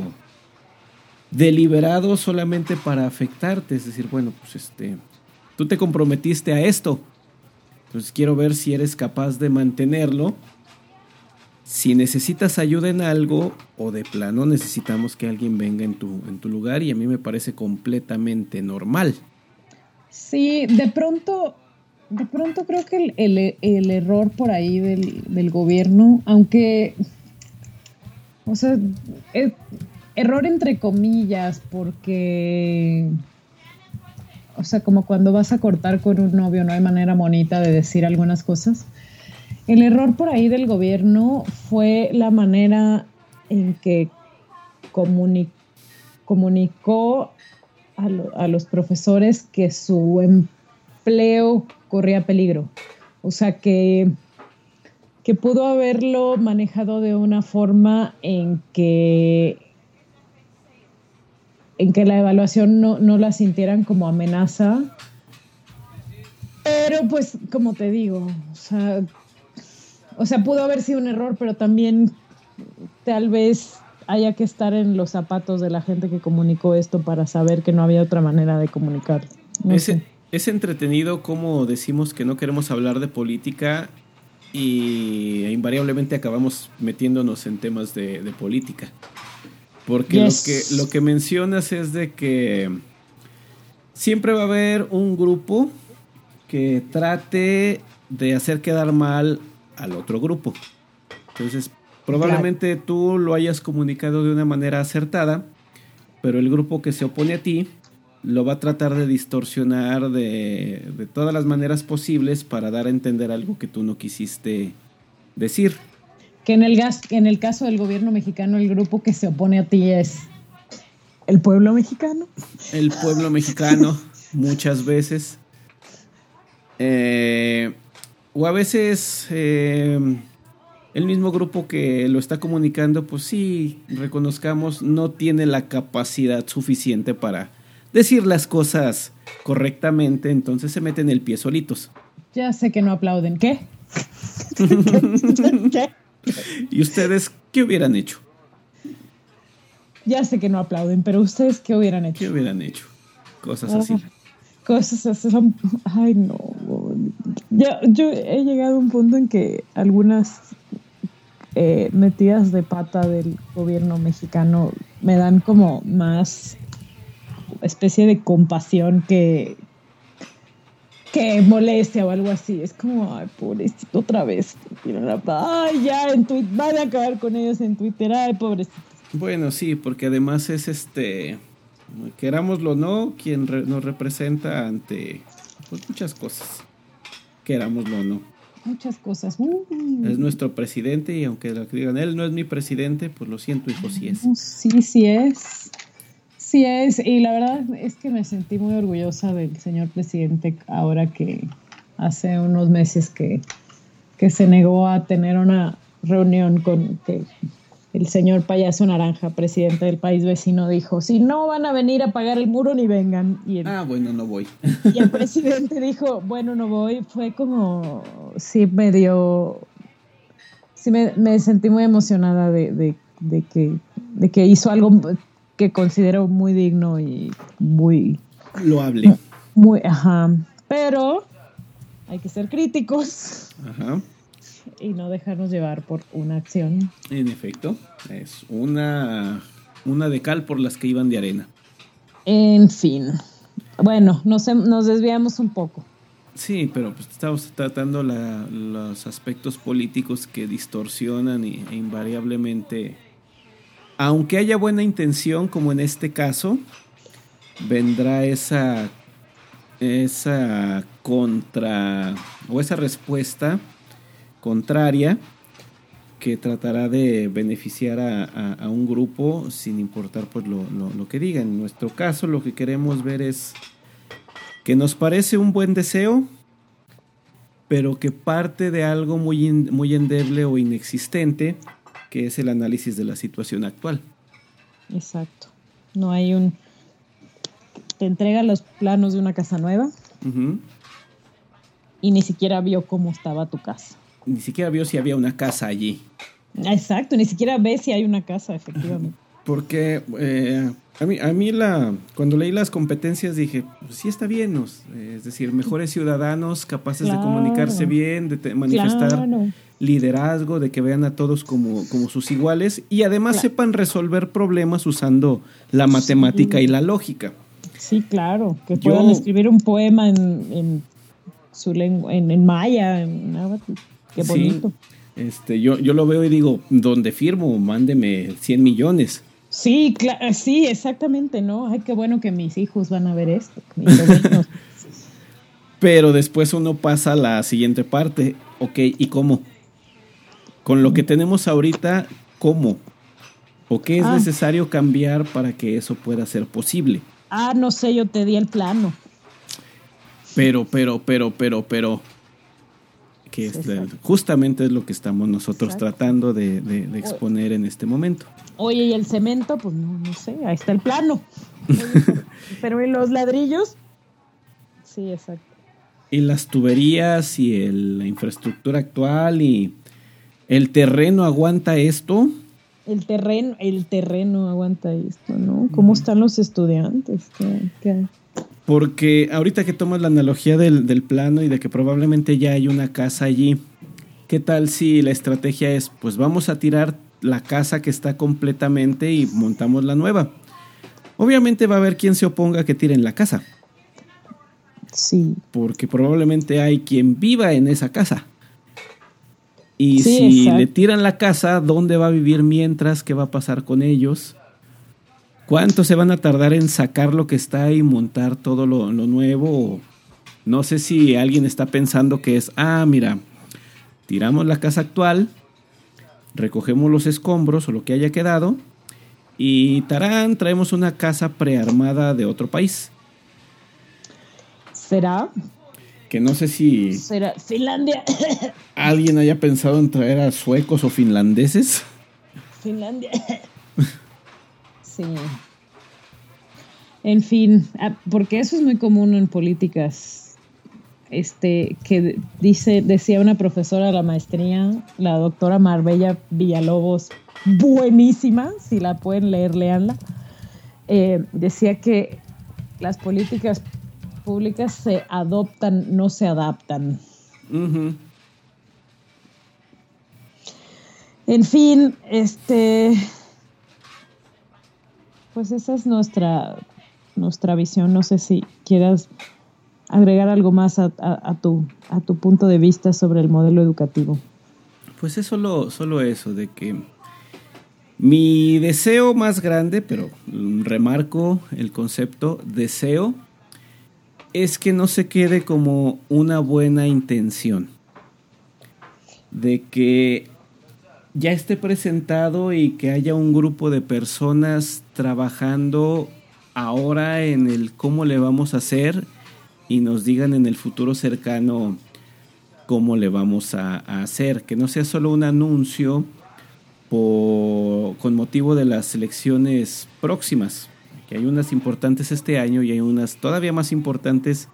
deliberado solamente para afectarte. Es decir, bueno, pues este, tú te comprometiste a esto. Entonces quiero ver si eres capaz de mantenerlo. Si necesitas ayuda en algo o de plano necesitamos que alguien venga en tu, en tu lugar y a mí me parece completamente normal. Sí, de pronto de pronto creo que el, error por ahí del, gobierno, aunque, o sea, error entre comillas, porque, o sea, como cuando vas a cortar con un novio, no hay manera bonita de decir algunas cosas. El error por ahí del gobierno fue la manera en que comunicó a, los profesores que su empleo corría peligro. O sea que, que pudo haberlo manejado de una forma en que en que la evaluación no, no la sintieran como amenaza. Pero pues, como te digo, o sea, o sea, pudo haber sido un error, pero también tal vez haya que estar en los zapatos de la gente que comunicó esto para saber que no había otra manera de comunicar. Ese, es entretenido como decimos que no queremos hablar de política y invariablemente acabamos metiéndonos en temas de, política. Porque lo, que, lo que mencionas es de que siempre va a haber un grupo que trate de hacer quedar mal al otro grupo. Entonces, Probablemente tú lo hayas comunicado de una manera acertada, pero el grupo que se opone a ti lo va a tratar de distorsionar de, de todas las maneras posibles para dar a entender algo que tú no quisiste decir. Que en el, gas, en el caso del gobierno mexicano, el grupo que se opone a ti es el pueblo mexicano. El pueblo mexicano, muchas veces. Eh, o a veces eh, el mismo grupo que lo está comunicando, pues sí, reconozcamos, no tiene la capacidad suficiente para decir las cosas correctamente, entonces se meten el pie solitos. Ya sé que no aplauden. ¿Qué? ¿Qué? ¿Y ustedes qué hubieran hecho? Ya sé que no aplauden, pero ustedes qué hubieran hecho? ¿Qué hubieran hecho? Cosas así. Cosas así son... Ay, no. Yo, yo he llegado a un punto en que algunas eh, metidas de pata del gobierno mexicano me dan como más especie de compasión que, que molestia o algo así. Es como, ay, pobrecito, otra vez. Ay, ya, en Twitter, van a acabar con ellos en Twitter. Ay, pobrecito. Bueno, sí, porque además es este, querámoslo o no, quien nos representa ante pues, muchas cosas. Querámoslo o no. Muchas cosas. Es nuestro presidente y aunque lo digan, él no es mi presidente, pues lo siento, hijo, sí es. Sí, sí es. Sí es. Y la verdad es que me sentí muy orgullosa del señor presidente ahora que hace unos meses que, que se negó a tener una reunión con que el señor payaso naranja, presidente del país vecino, dijo, si no van a venir a pagar el muro, ni vengan. Y el, ah, bueno, no voy. Y el presidente dijo, bueno, no voy. Fue como, sí, me dio, sí me, me sentí muy emocionada de, de, de, que, de que hizo algo que considero muy digno y muy... Loable. Muy, ajá. Pero hay que ser críticos. Ajá y no dejarnos llevar por una acción. En efecto, es una, una de cal por las que iban de arena. En fin, bueno, nos, nos desviamos un poco. Sí, pero pues estamos tratando la, los aspectos políticos que distorsionan y, e invariablemente, aunque haya buena intención, como en este caso, vendrá esa, esa contra o esa respuesta contraria que tratará de beneficiar a, un grupo sin importar pues lo, lo, que diga. En nuestro caso lo que queremos ver es que nos parece un buen deseo, pero que parte de algo muy, muy endeble o inexistente, que es el análisis de la situación actual. Exacto. No hay un... Te entrega los planos de una casa nueva y ni siquiera vio cómo estaba tu casa ni siquiera vio si había una casa allí. Exacto, ni siquiera ve si hay una casa, efectivamente. Porque eh, a, mí, a mí la, cuando leí las competencias dije, pues sí está bien, es decir, mejores ciudadanos capaces de comunicarse bien, de manifestar liderazgo, de que vean a todos como, como sus iguales y además sepan resolver problemas usando la matemática y la lógica. Sí, claro, que puedan escribir un poema en, en su lengua, en, en maya, en náhuatl. Qué bonito. este, yo, yo lo veo y digo, donde firmo, mándeme 100 millones. Sí, sí, exactamente, ¿no? Ay, qué bueno que mis hijos van a ver esto. Pero después uno pasa a la siguiente parte. Ok, ¿y cómo? Con lo que tenemos ahorita, ¿cómo? ¿O qué es ah. necesario cambiar para que eso pueda ser posible? Ah, no sé, yo te di el plano. Pero, pero, pero, pero, pero que es justamente es lo que estamos nosotros tratando de, exponer en este momento. Oye, y el cemento, pues no, no sé, ahí está el plano. Pero en los ladrillos, sí, exacto. Y las tuberías y la infraestructura actual y el terreno aguanta esto. El terreno, el terreno aguanta esto, ¿no? ¿Cómo están los estudiantes? ¿Qué, qué? Porque ahorita que tomas la analogía del, plano y de que probablemente ya hay una casa allí, ¿qué tal si la estrategia es, pues vamos a tirar la casa que está completamente y montamos la nueva? Obviamente va a haber quien se oponga a que tiren la casa. Sí. Porque probablemente hay quien viva en esa casa. Y si le tiran la casa, ¿dónde va a vivir mientras? ¿Qué va a pasar con ellos? ¿Cuánto se van a tardar en sacar lo que está y montar todo lo, lo nuevo? No sé si alguien está pensando que es, ah, mira, tiramos la casa actual, recogemos los escombros o lo que haya quedado y tarán, traemos una casa prearmada de otro país. ¿Será? Que no sé si... ¿Será Finlandia? ¿Alguien haya pensado en traer a suecos o finlandeses? Finlandia. sí. En fin, ah, porque eso es muy común en políticas este, que dice, decía una profesora de la maestría, la doctora Marbella Villalobos, buenísima, si la pueden leer, leanla, eh, decía que las políticas públicas se adoptan, no se adaptan. En fin, este, pues esa es nuestra, nuestra visión. No sé si quieras agregar algo más a, tu, a tu punto de vista sobre el modelo educativo. Pues es solo, solo eso, de que mi deseo más grande, pero remarco el concepto deseo, es que no se quede como una buena intención. De que ya esté presentado y que haya un grupo de personas trabajando ahora en el cómo le vamos a hacer y nos digan en el futuro cercano cómo le vamos a, hacer, que no sea solo un anuncio con motivo de las elecciones próximas, que hay unas importantes este año y hay unas todavía más importantes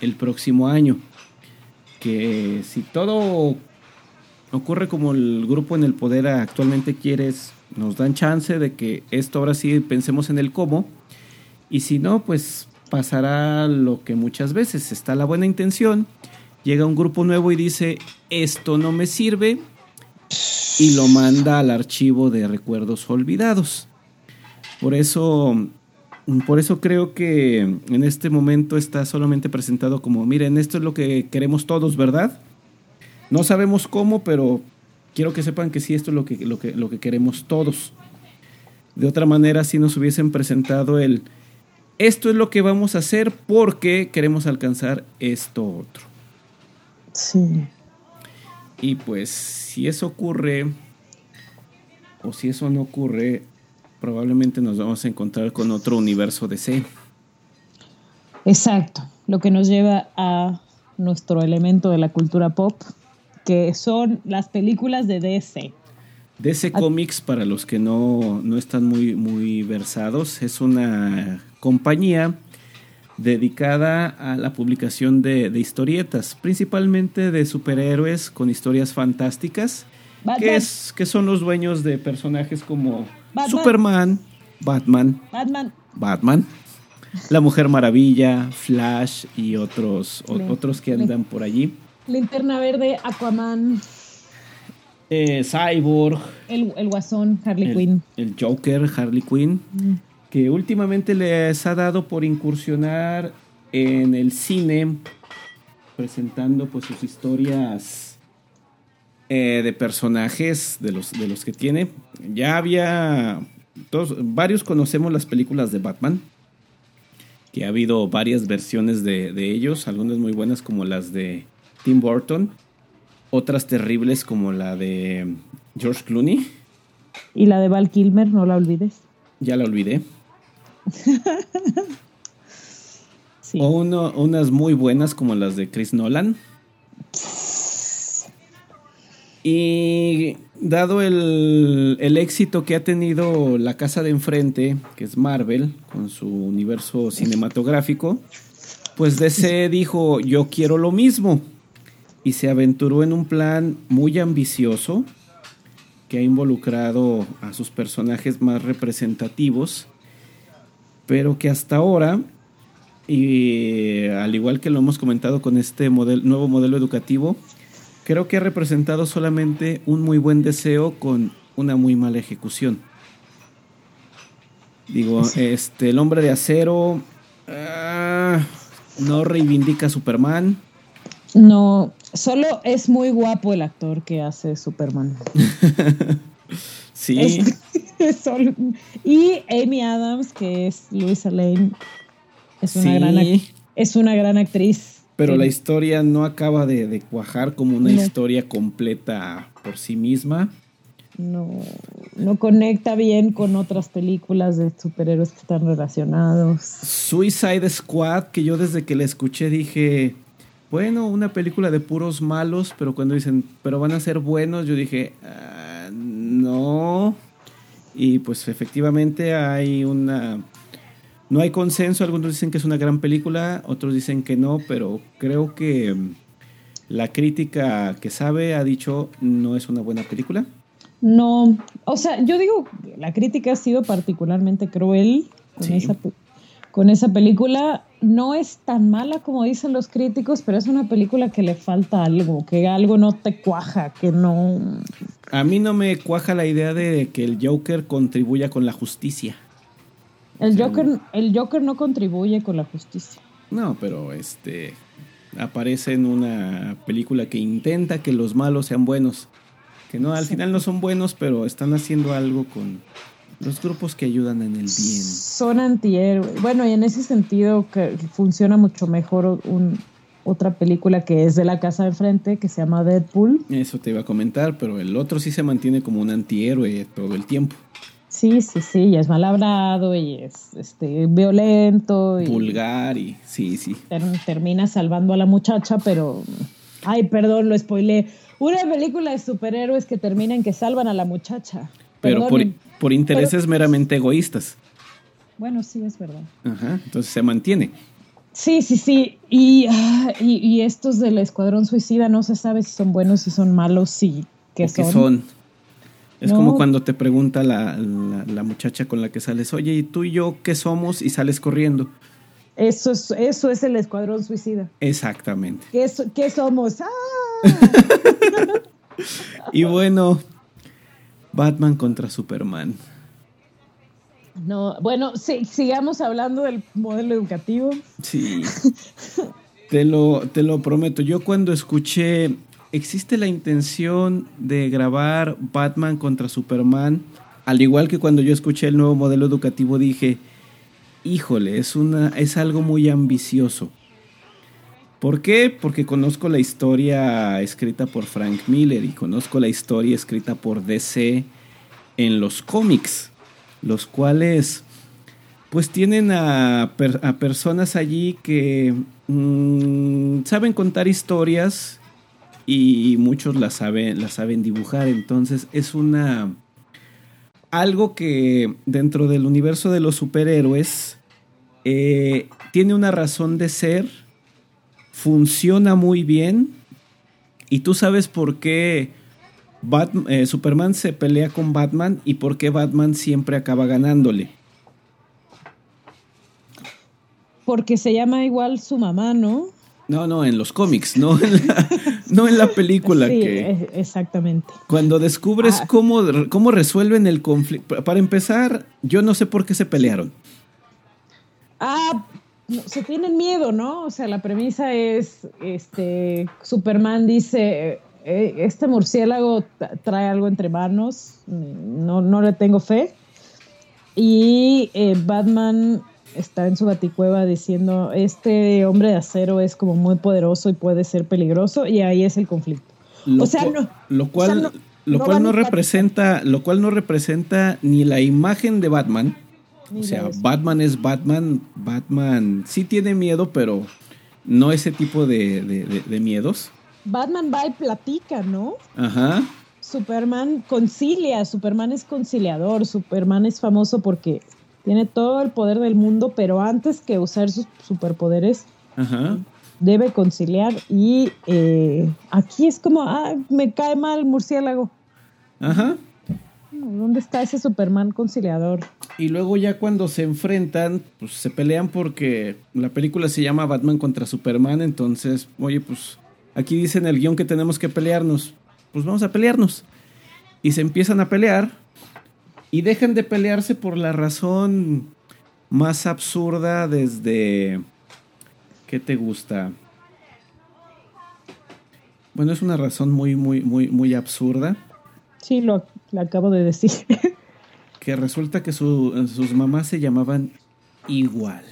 el próximo año, que si todo ocurre como el grupo en el poder actualmente quiere, nos dan chance de que esto ahora sí pensemos en el cómo, y si no, pues pasará lo que muchas veces está la buena intención, llega un grupo nuevo y dice, esto no me sirve, y lo manda al archivo de recuerdos olvidados. Por eso, por eso creo que en este momento está solamente presentado como, miren, esto es lo que queremos todos, ¿verdad? No sabemos cómo, pero quiero que sepan que sí, esto es lo que, lo que, lo que queremos todos. De otra manera, si nos hubiesen presentado el, esto es lo que vamos a hacer porque queremos alcanzar esto otro. Sí. Y pues si eso ocurre, o si eso no ocurre, probablemente nos vamos a encontrar con otro universo DC. Exacto, lo que nos lleva a nuestro elemento de la cultura pop, que son las películas de DC. DC Comics, para los que no, no están muy, muy versados, es una compañía dedicada a la publicación de, historietas, principalmente de superhéroes con historias fantásticas, que, es, que son los dueños de personajes como Superman, Batman, Batman, Batman, La Mujer Maravilla, Flash y otros, otros que andan por allí. Linterna Verde, Aquaman. Eh, Cyborg. El, Guasón, Harley Quinn. El Joker, Harley Quinn. Mm que últimamente les ha dado por incursionar en el cine, presentando pues sus historias eh, de personajes de los, de los que tiene. Ya había, todos, varios conocemos las películas de Batman, que ha habido varias versiones de, de ellos, algunas muy buenas como las de Tim Burton, otras terribles como la de George Clooney. Y la de Val Kilmer, no la olvides. Ya la olvidé. O unas muy buenas como las de Chris Nolan. Y dado el, el, éxito que ha tenido la casa de enfrente, que es Marvel, con su universo cinematográfico, pues DC dijo, yo quiero lo mismo. Y se aventuró en un plan muy ambicioso que ha involucrado a sus personajes más representativos pero que hasta ahora, y al igual que lo hemos comentado con este nuevo modelo educativo, creo que ha representado solamente un muy buen deseo con una muy mala ejecución. Digo, este, el hombre de acero ah, no reivindica a Superman. No, solo es muy guapo el actor que hace Superman. sí. y Amy Adams, que es Louisa Lane, es una, gran, es una gran actriz. Pero la historia no acaba de, cuajar como una historia completa por sí misma. No, no conecta bien con otras películas de superhéroes que están relacionados. Suicide Squad, que yo desde que la escuché dije, bueno, una película de puros malos, pero cuando dicen, pero van a ser buenos, yo dije, ah, no. Y pues efectivamente hay una... No hay consenso, algunos dicen que es una gran película, otros dicen que no, pero creo que mm, la crítica que sabe ha dicho no es una buena película. No, o sea, yo digo, la crítica ha sido particularmente cruel con esa con esa película. No es tan mala como dicen los críticos, pero es una película que le falta algo, que algo no te cuaja, que no... A mí no me cuaja la idea de que el Joker contribuya con la justicia. El Joker, el Joker no contribuye con la justicia. No, pero este aparece en una película que intenta que los malos sean buenos. Que no, al final no son buenos, pero están haciendo algo con, los grupos que ayudan en el bien. Son antihéroes. Bueno, y en ese sentido que funciona mucho mejor un, otra película que es de la casa de frente que se llama Deadpool. Eso te iba a comentar, pero el otro sí se mantiene como un antihéroe todo el tiempo. Sí, sí, sí, y es mal hablado y es este, violento. Y Vulgar y sí, sí. termina salvando a la muchacha, pero... Ay, perdón, lo spoilé. Una película de superhéroes que termina en que salvan a la muchacha. Pero por, por intereses meramente egoístas. Bueno, sí, es verdad. Ajá, entonces se mantiene. Sí, sí, sí. Y, ah, y, estos del Escuadrón Suicida no se sabe si son buenos, si son malos, si qué son. son. Es como cuando te pregunta la, la, muchacha con la que sales, oye, ¿y tú y yo qué somos? Y sales corriendo. Eso es, eso es el Escuadrón Suicida. Exactamente. ¿Qué, qué somos? ¡Ah! y bueno, Batman contra Superman. No, bueno, sí, sigamos hablando del modelo educativo. Sí. te, lo, te lo prometo. Yo cuando escuché, existe la intención de grabar Batman contra Superman, al igual que cuando yo escuché el nuevo modelo educativo dije, híjole, es, una, es algo muy ambicioso. ¿Por qué? Porque conozco la historia escrita por Frank Miller y conozco la historia escrita por DC en los cómics, los cuales pues tienen a, personas allí que mm, saben contar historias y muchos las saben, las saben dibujar. Entonces es una... algo que dentro del universo de los superhéroes eh, tiene una razón de ser funciona muy bien. Y tú sabes por qué eh, Superman se pelea con Batman y por qué Batman siempre acaba ganándole. Porque se llama igual su mamá, ¿no? No, no, en los cómics, no en la, no en la película. Sí, exactamente. Cuando descubres ah. cómo, cómo resuelven el conflicto. Para empezar, yo no sé por qué se pelearon. Ah, se tienen miedo, ¿no? O sea, la premisa es, este, Superman dice, eh, este murciélago trae algo entre manos, no, no le tengo fe. Y eh, Batman está en su baticueva diciendo, este hombre de acero es como muy poderoso y puede ser peligroso, y ahí es el conflicto. Lo, o sea, no, lo cual, lo cual no representa, lo cual no representa ni la imagen de Batman, o sea, Batman es Batman. Batman sí tiene miedo, pero no ese tipo de, miedos. Batman va y platica, ¿no? Ajá. Superman concilia, Superman es conciliador, Superman es famoso porque tiene todo el poder del mundo, pero antes que usar sus superpoderes, debe conciliar. Y eh, aquí es como, ah, me cae mal murciélago. Ajá. ¿Dónde está ese Superman conciliador? Y luego ya cuando se enfrentan, pues se pelean porque la película se llama Batman contra Superman, entonces, oye, pues aquí dicen el guion que tenemos que pelearnos, pues vamos a pelearnos. Y se empiezan a pelear y dejan de pelearse por la razón más absurda desde... ¿Qué te gusta? Bueno, es una razón muy, muy, muy, muy absurda. Sí, lo, lo acabo de decir. que resulta que su, sus mamás se llamaban igual.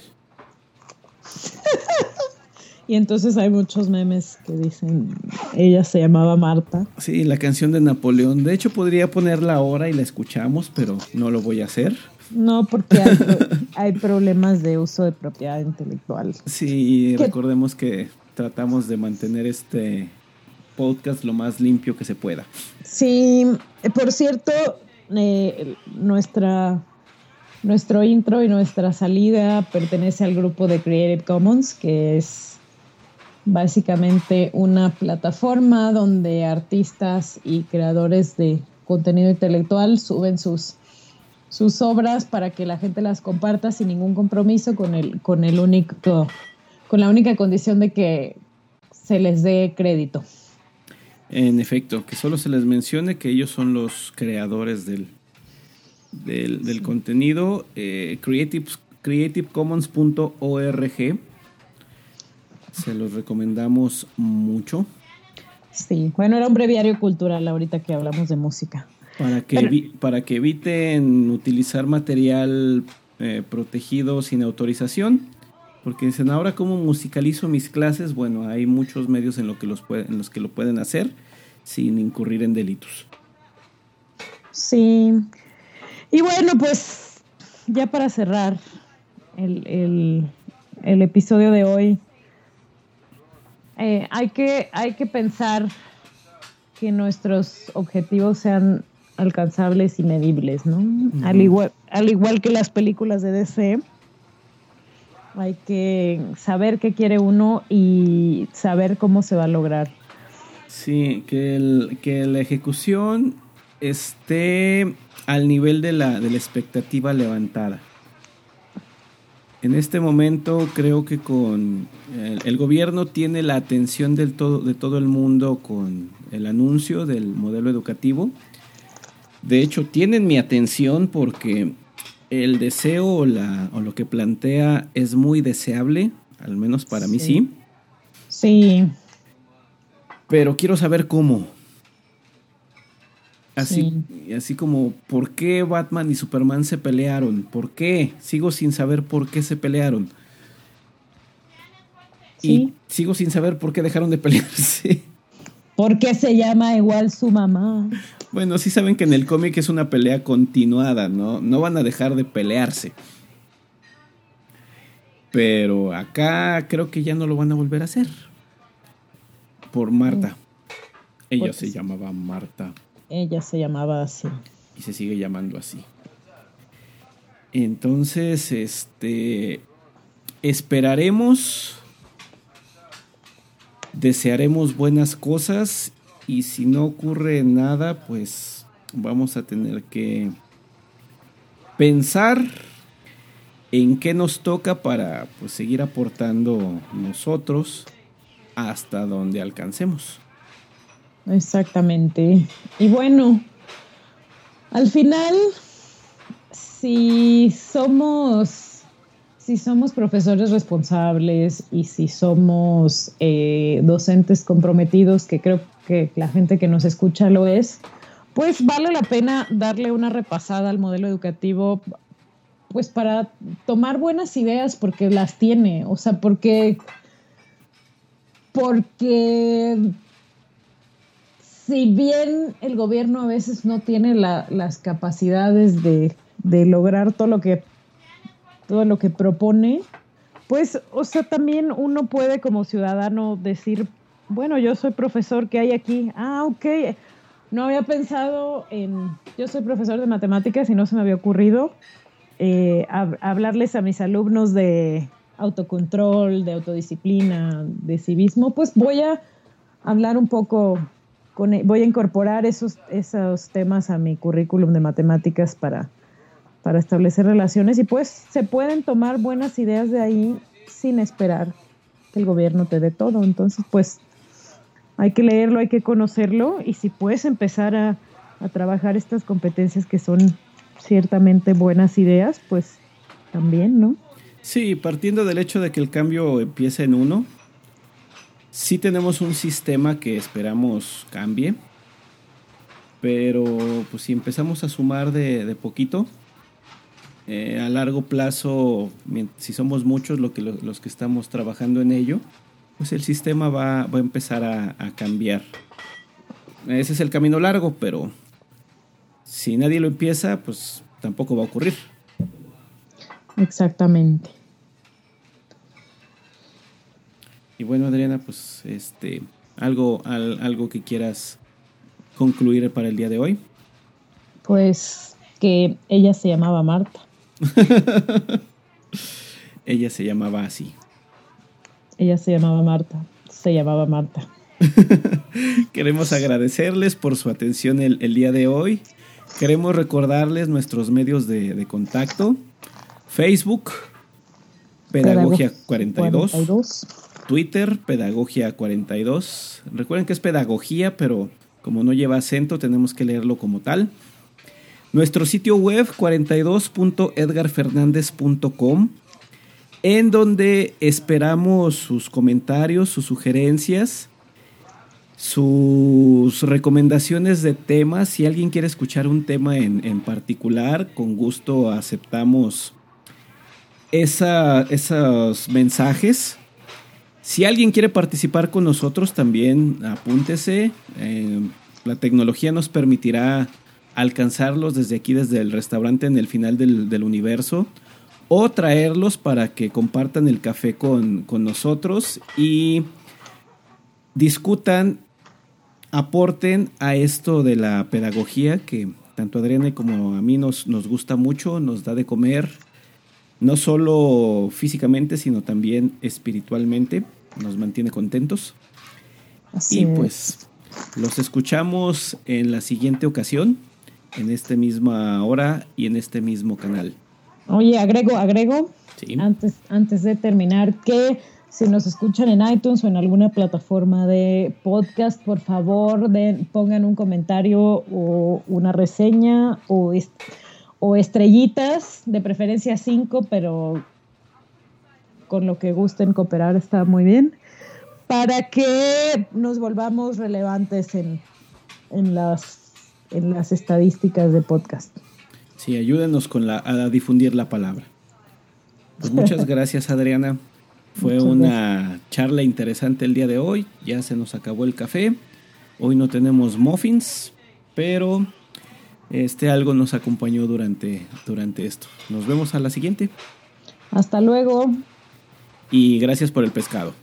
y entonces hay muchos memes que dicen, ella se llamaba Marta. Sí, la canción de Napoleón. De hecho, podría ponerla ahora y la escuchamos, pero no lo voy a hacer. No, porque hay, problemas de uso de propiedad intelectual. Sí, recordemos que tratamos de mantener este podcast lo más limpio que se pueda. Sí, por cierto, eh, nuestra, nuestro intro y nuestra salida pertenece al grupo de Creative Commons, que es básicamente una plataforma donde artistas y creadores de contenido intelectual suben sus, sus obras para que la gente las comparta sin ningún compromiso con el, con el único, con la única condición de que se les dé crédito. En efecto, que solo se les mencione que ellos son los creadores del, del, contenido. Eh, creative, creativecommons.org. Se los recomendamos mucho. Sí, bueno, era un breviario cultural ahorita que hablamos de música. Para que, para que eviten utilizar material eh, protegido sin autorización. Porque dicen, ahora cómo musicalizo mis clases, bueno, hay muchos medios en, lo que los en los que lo pueden hacer sin incurrir en delitos. Sí. Y bueno, pues ya para cerrar el, episodio de hoy, eh, hay, que, hay que pensar que nuestros objetivos sean alcanzables y medibles, ¿no? al, igual, al igual que las películas de DC, hay que saber qué quiere uno y saber cómo se va a lograr. Sí, que, el, la ejecución esté al nivel de la, de la expectativa levantada. En este momento creo que con el, gobierno tiene la atención del todo, de todo el mundo con el anuncio del modelo educativo. De hecho, tienen mi atención porque el deseo o, la, o lo que plantea es muy deseable, al menos para mí sí. Sí. Pero quiero saber cómo. Así, así como, ¿por qué Batman y Superman se pelearon? ¿Por qué? Sigo sin saber por qué se pelearon. Y sigo sin saber por qué dejaron de pelearse. ¿Por qué se llama igual su mamá? Bueno, sí saben que en el cómic es una pelea continuada, ¿no? No van a dejar de pelearse. Pero acá creo que ya no lo van a volver a hacer. Por Marta. Ella se llamaba Marta. Ella se llamaba así. Y se sigue llamando así. Entonces, este. Esperaremos. Desearemos buenas cosas. Y si no ocurre nada, pues vamos a tener que pensar en qué nos toca para pues, seguir aportando nosotros hasta donde alcancemos. Exactamente. Y bueno, al final, si somos, si somos profesores responsables y si somos eh, docentes comprometidos, que creo que la gente que nos escucha lo es, pues vale la pena darle una repasada al modelo educativo, pues para tomar buenas ideas, porque las tiene, o sea, porque porque si bien el gobierno a veces no tiene las capacidades de, lograr todo lo que todo lo que propone, pues, o sea, también uno puede como ciudadano decir, bueno, yo soy profesor, ¿qué hay aquí? Ah, ok. No había pensado en, yo soy profesor de matemáticas y no se me había ocurrido eh, hablarles a mis alumnos de autocontrol, de autodisciplina, de civismo, pues voy a hablar un poco, con, e, voy a incorporar esos, esos temas a mi currículum de matemáticas para, para establecer relaciones y pues se pueden tomar buenas ideas de ahí sin esperar que el gobierno te dé todo. Entonces, pues hay que leerlo, hay que conocerlo y si puedes empezar a, a trabajar estas competencias que son ciertamente buenas ideas, pues también, ¿no? Sí, partiendo del hecho de que el cambio empieza en uno, Sí tenemos un sistema que esperamos cambie, pero pues si empezamos a sumar de, poquito, eh, a largo plazo, si somos muchos lo que, los que estamos trabajando en ello, pues el sistema va, a empezar a, a cambiar. Ese es el camino largo, pero si nadie lo empieza, pues tampoco va a ocurrir. Exactamente. Y bueno, Adriana, pues este algo algo que quieras concluir para el día de hoy. Pues que ella se llamaba Marta. ella se llamaba así. Ella se llamaba Marta. Se llamaba Marta. Queremos agradecerles por su atención el, día de hoy. Queremos recordarles nuestros medios de, contacto. Facebook, Pedagogia 42. Twitter, Pedagogia 42. Recuerden que es pedagogía, pero como no lleva acento, tenemos que leerlo como tal. Nuestro sitio web 42.edgarfernandez.com, en donde esperamos sus comentarios, sus sugerencias, sus recomendaciones de temas. Si alguien quiere escuchar un tema en, particular, con gusto aceptamos esos mensajes. Si alguien quiere participar con nosotros, también apúntese. Eh, la tecnología nos permitirá alcanzarlos desde aquí, desde el restaurante en el final del, universo, o traerlos para que compartan el café con, con nosotros y discutan aporten a esto de la pedagogía que tanto a Adriana como a mí nos, nos gusta mucho, nos da de comer, no solo físicamente, sino también espiritualmente, nos mantiene contentos. y pues los escuchamos en la siguiente ocasión, en esta misma hora y en este mismo canal. Oye, agrego, agrego, antes, antes de terminar, que si nos escuchan en iTunes o en alguna plataforma de podcast, por favor pongan un comentario o una reseña o, o estrellitas, de preferencia cinco, pero con lo que gusten cooperar está muy bien, para que nos volvamos relevantes en, en, las, en las estadísticas de podcast. Sí, ayúdenos con la, a difundir la palabra. Pues muchas gracias, Adriana. Fue una charla interesante el día de hoy. Ya se nos acabó el café. Hoy no tenemos muffins, pero este algo nos acompañó durante, durante esto. Nos vemos a la siguiente. Hasta luego. Y gracias por el pescado.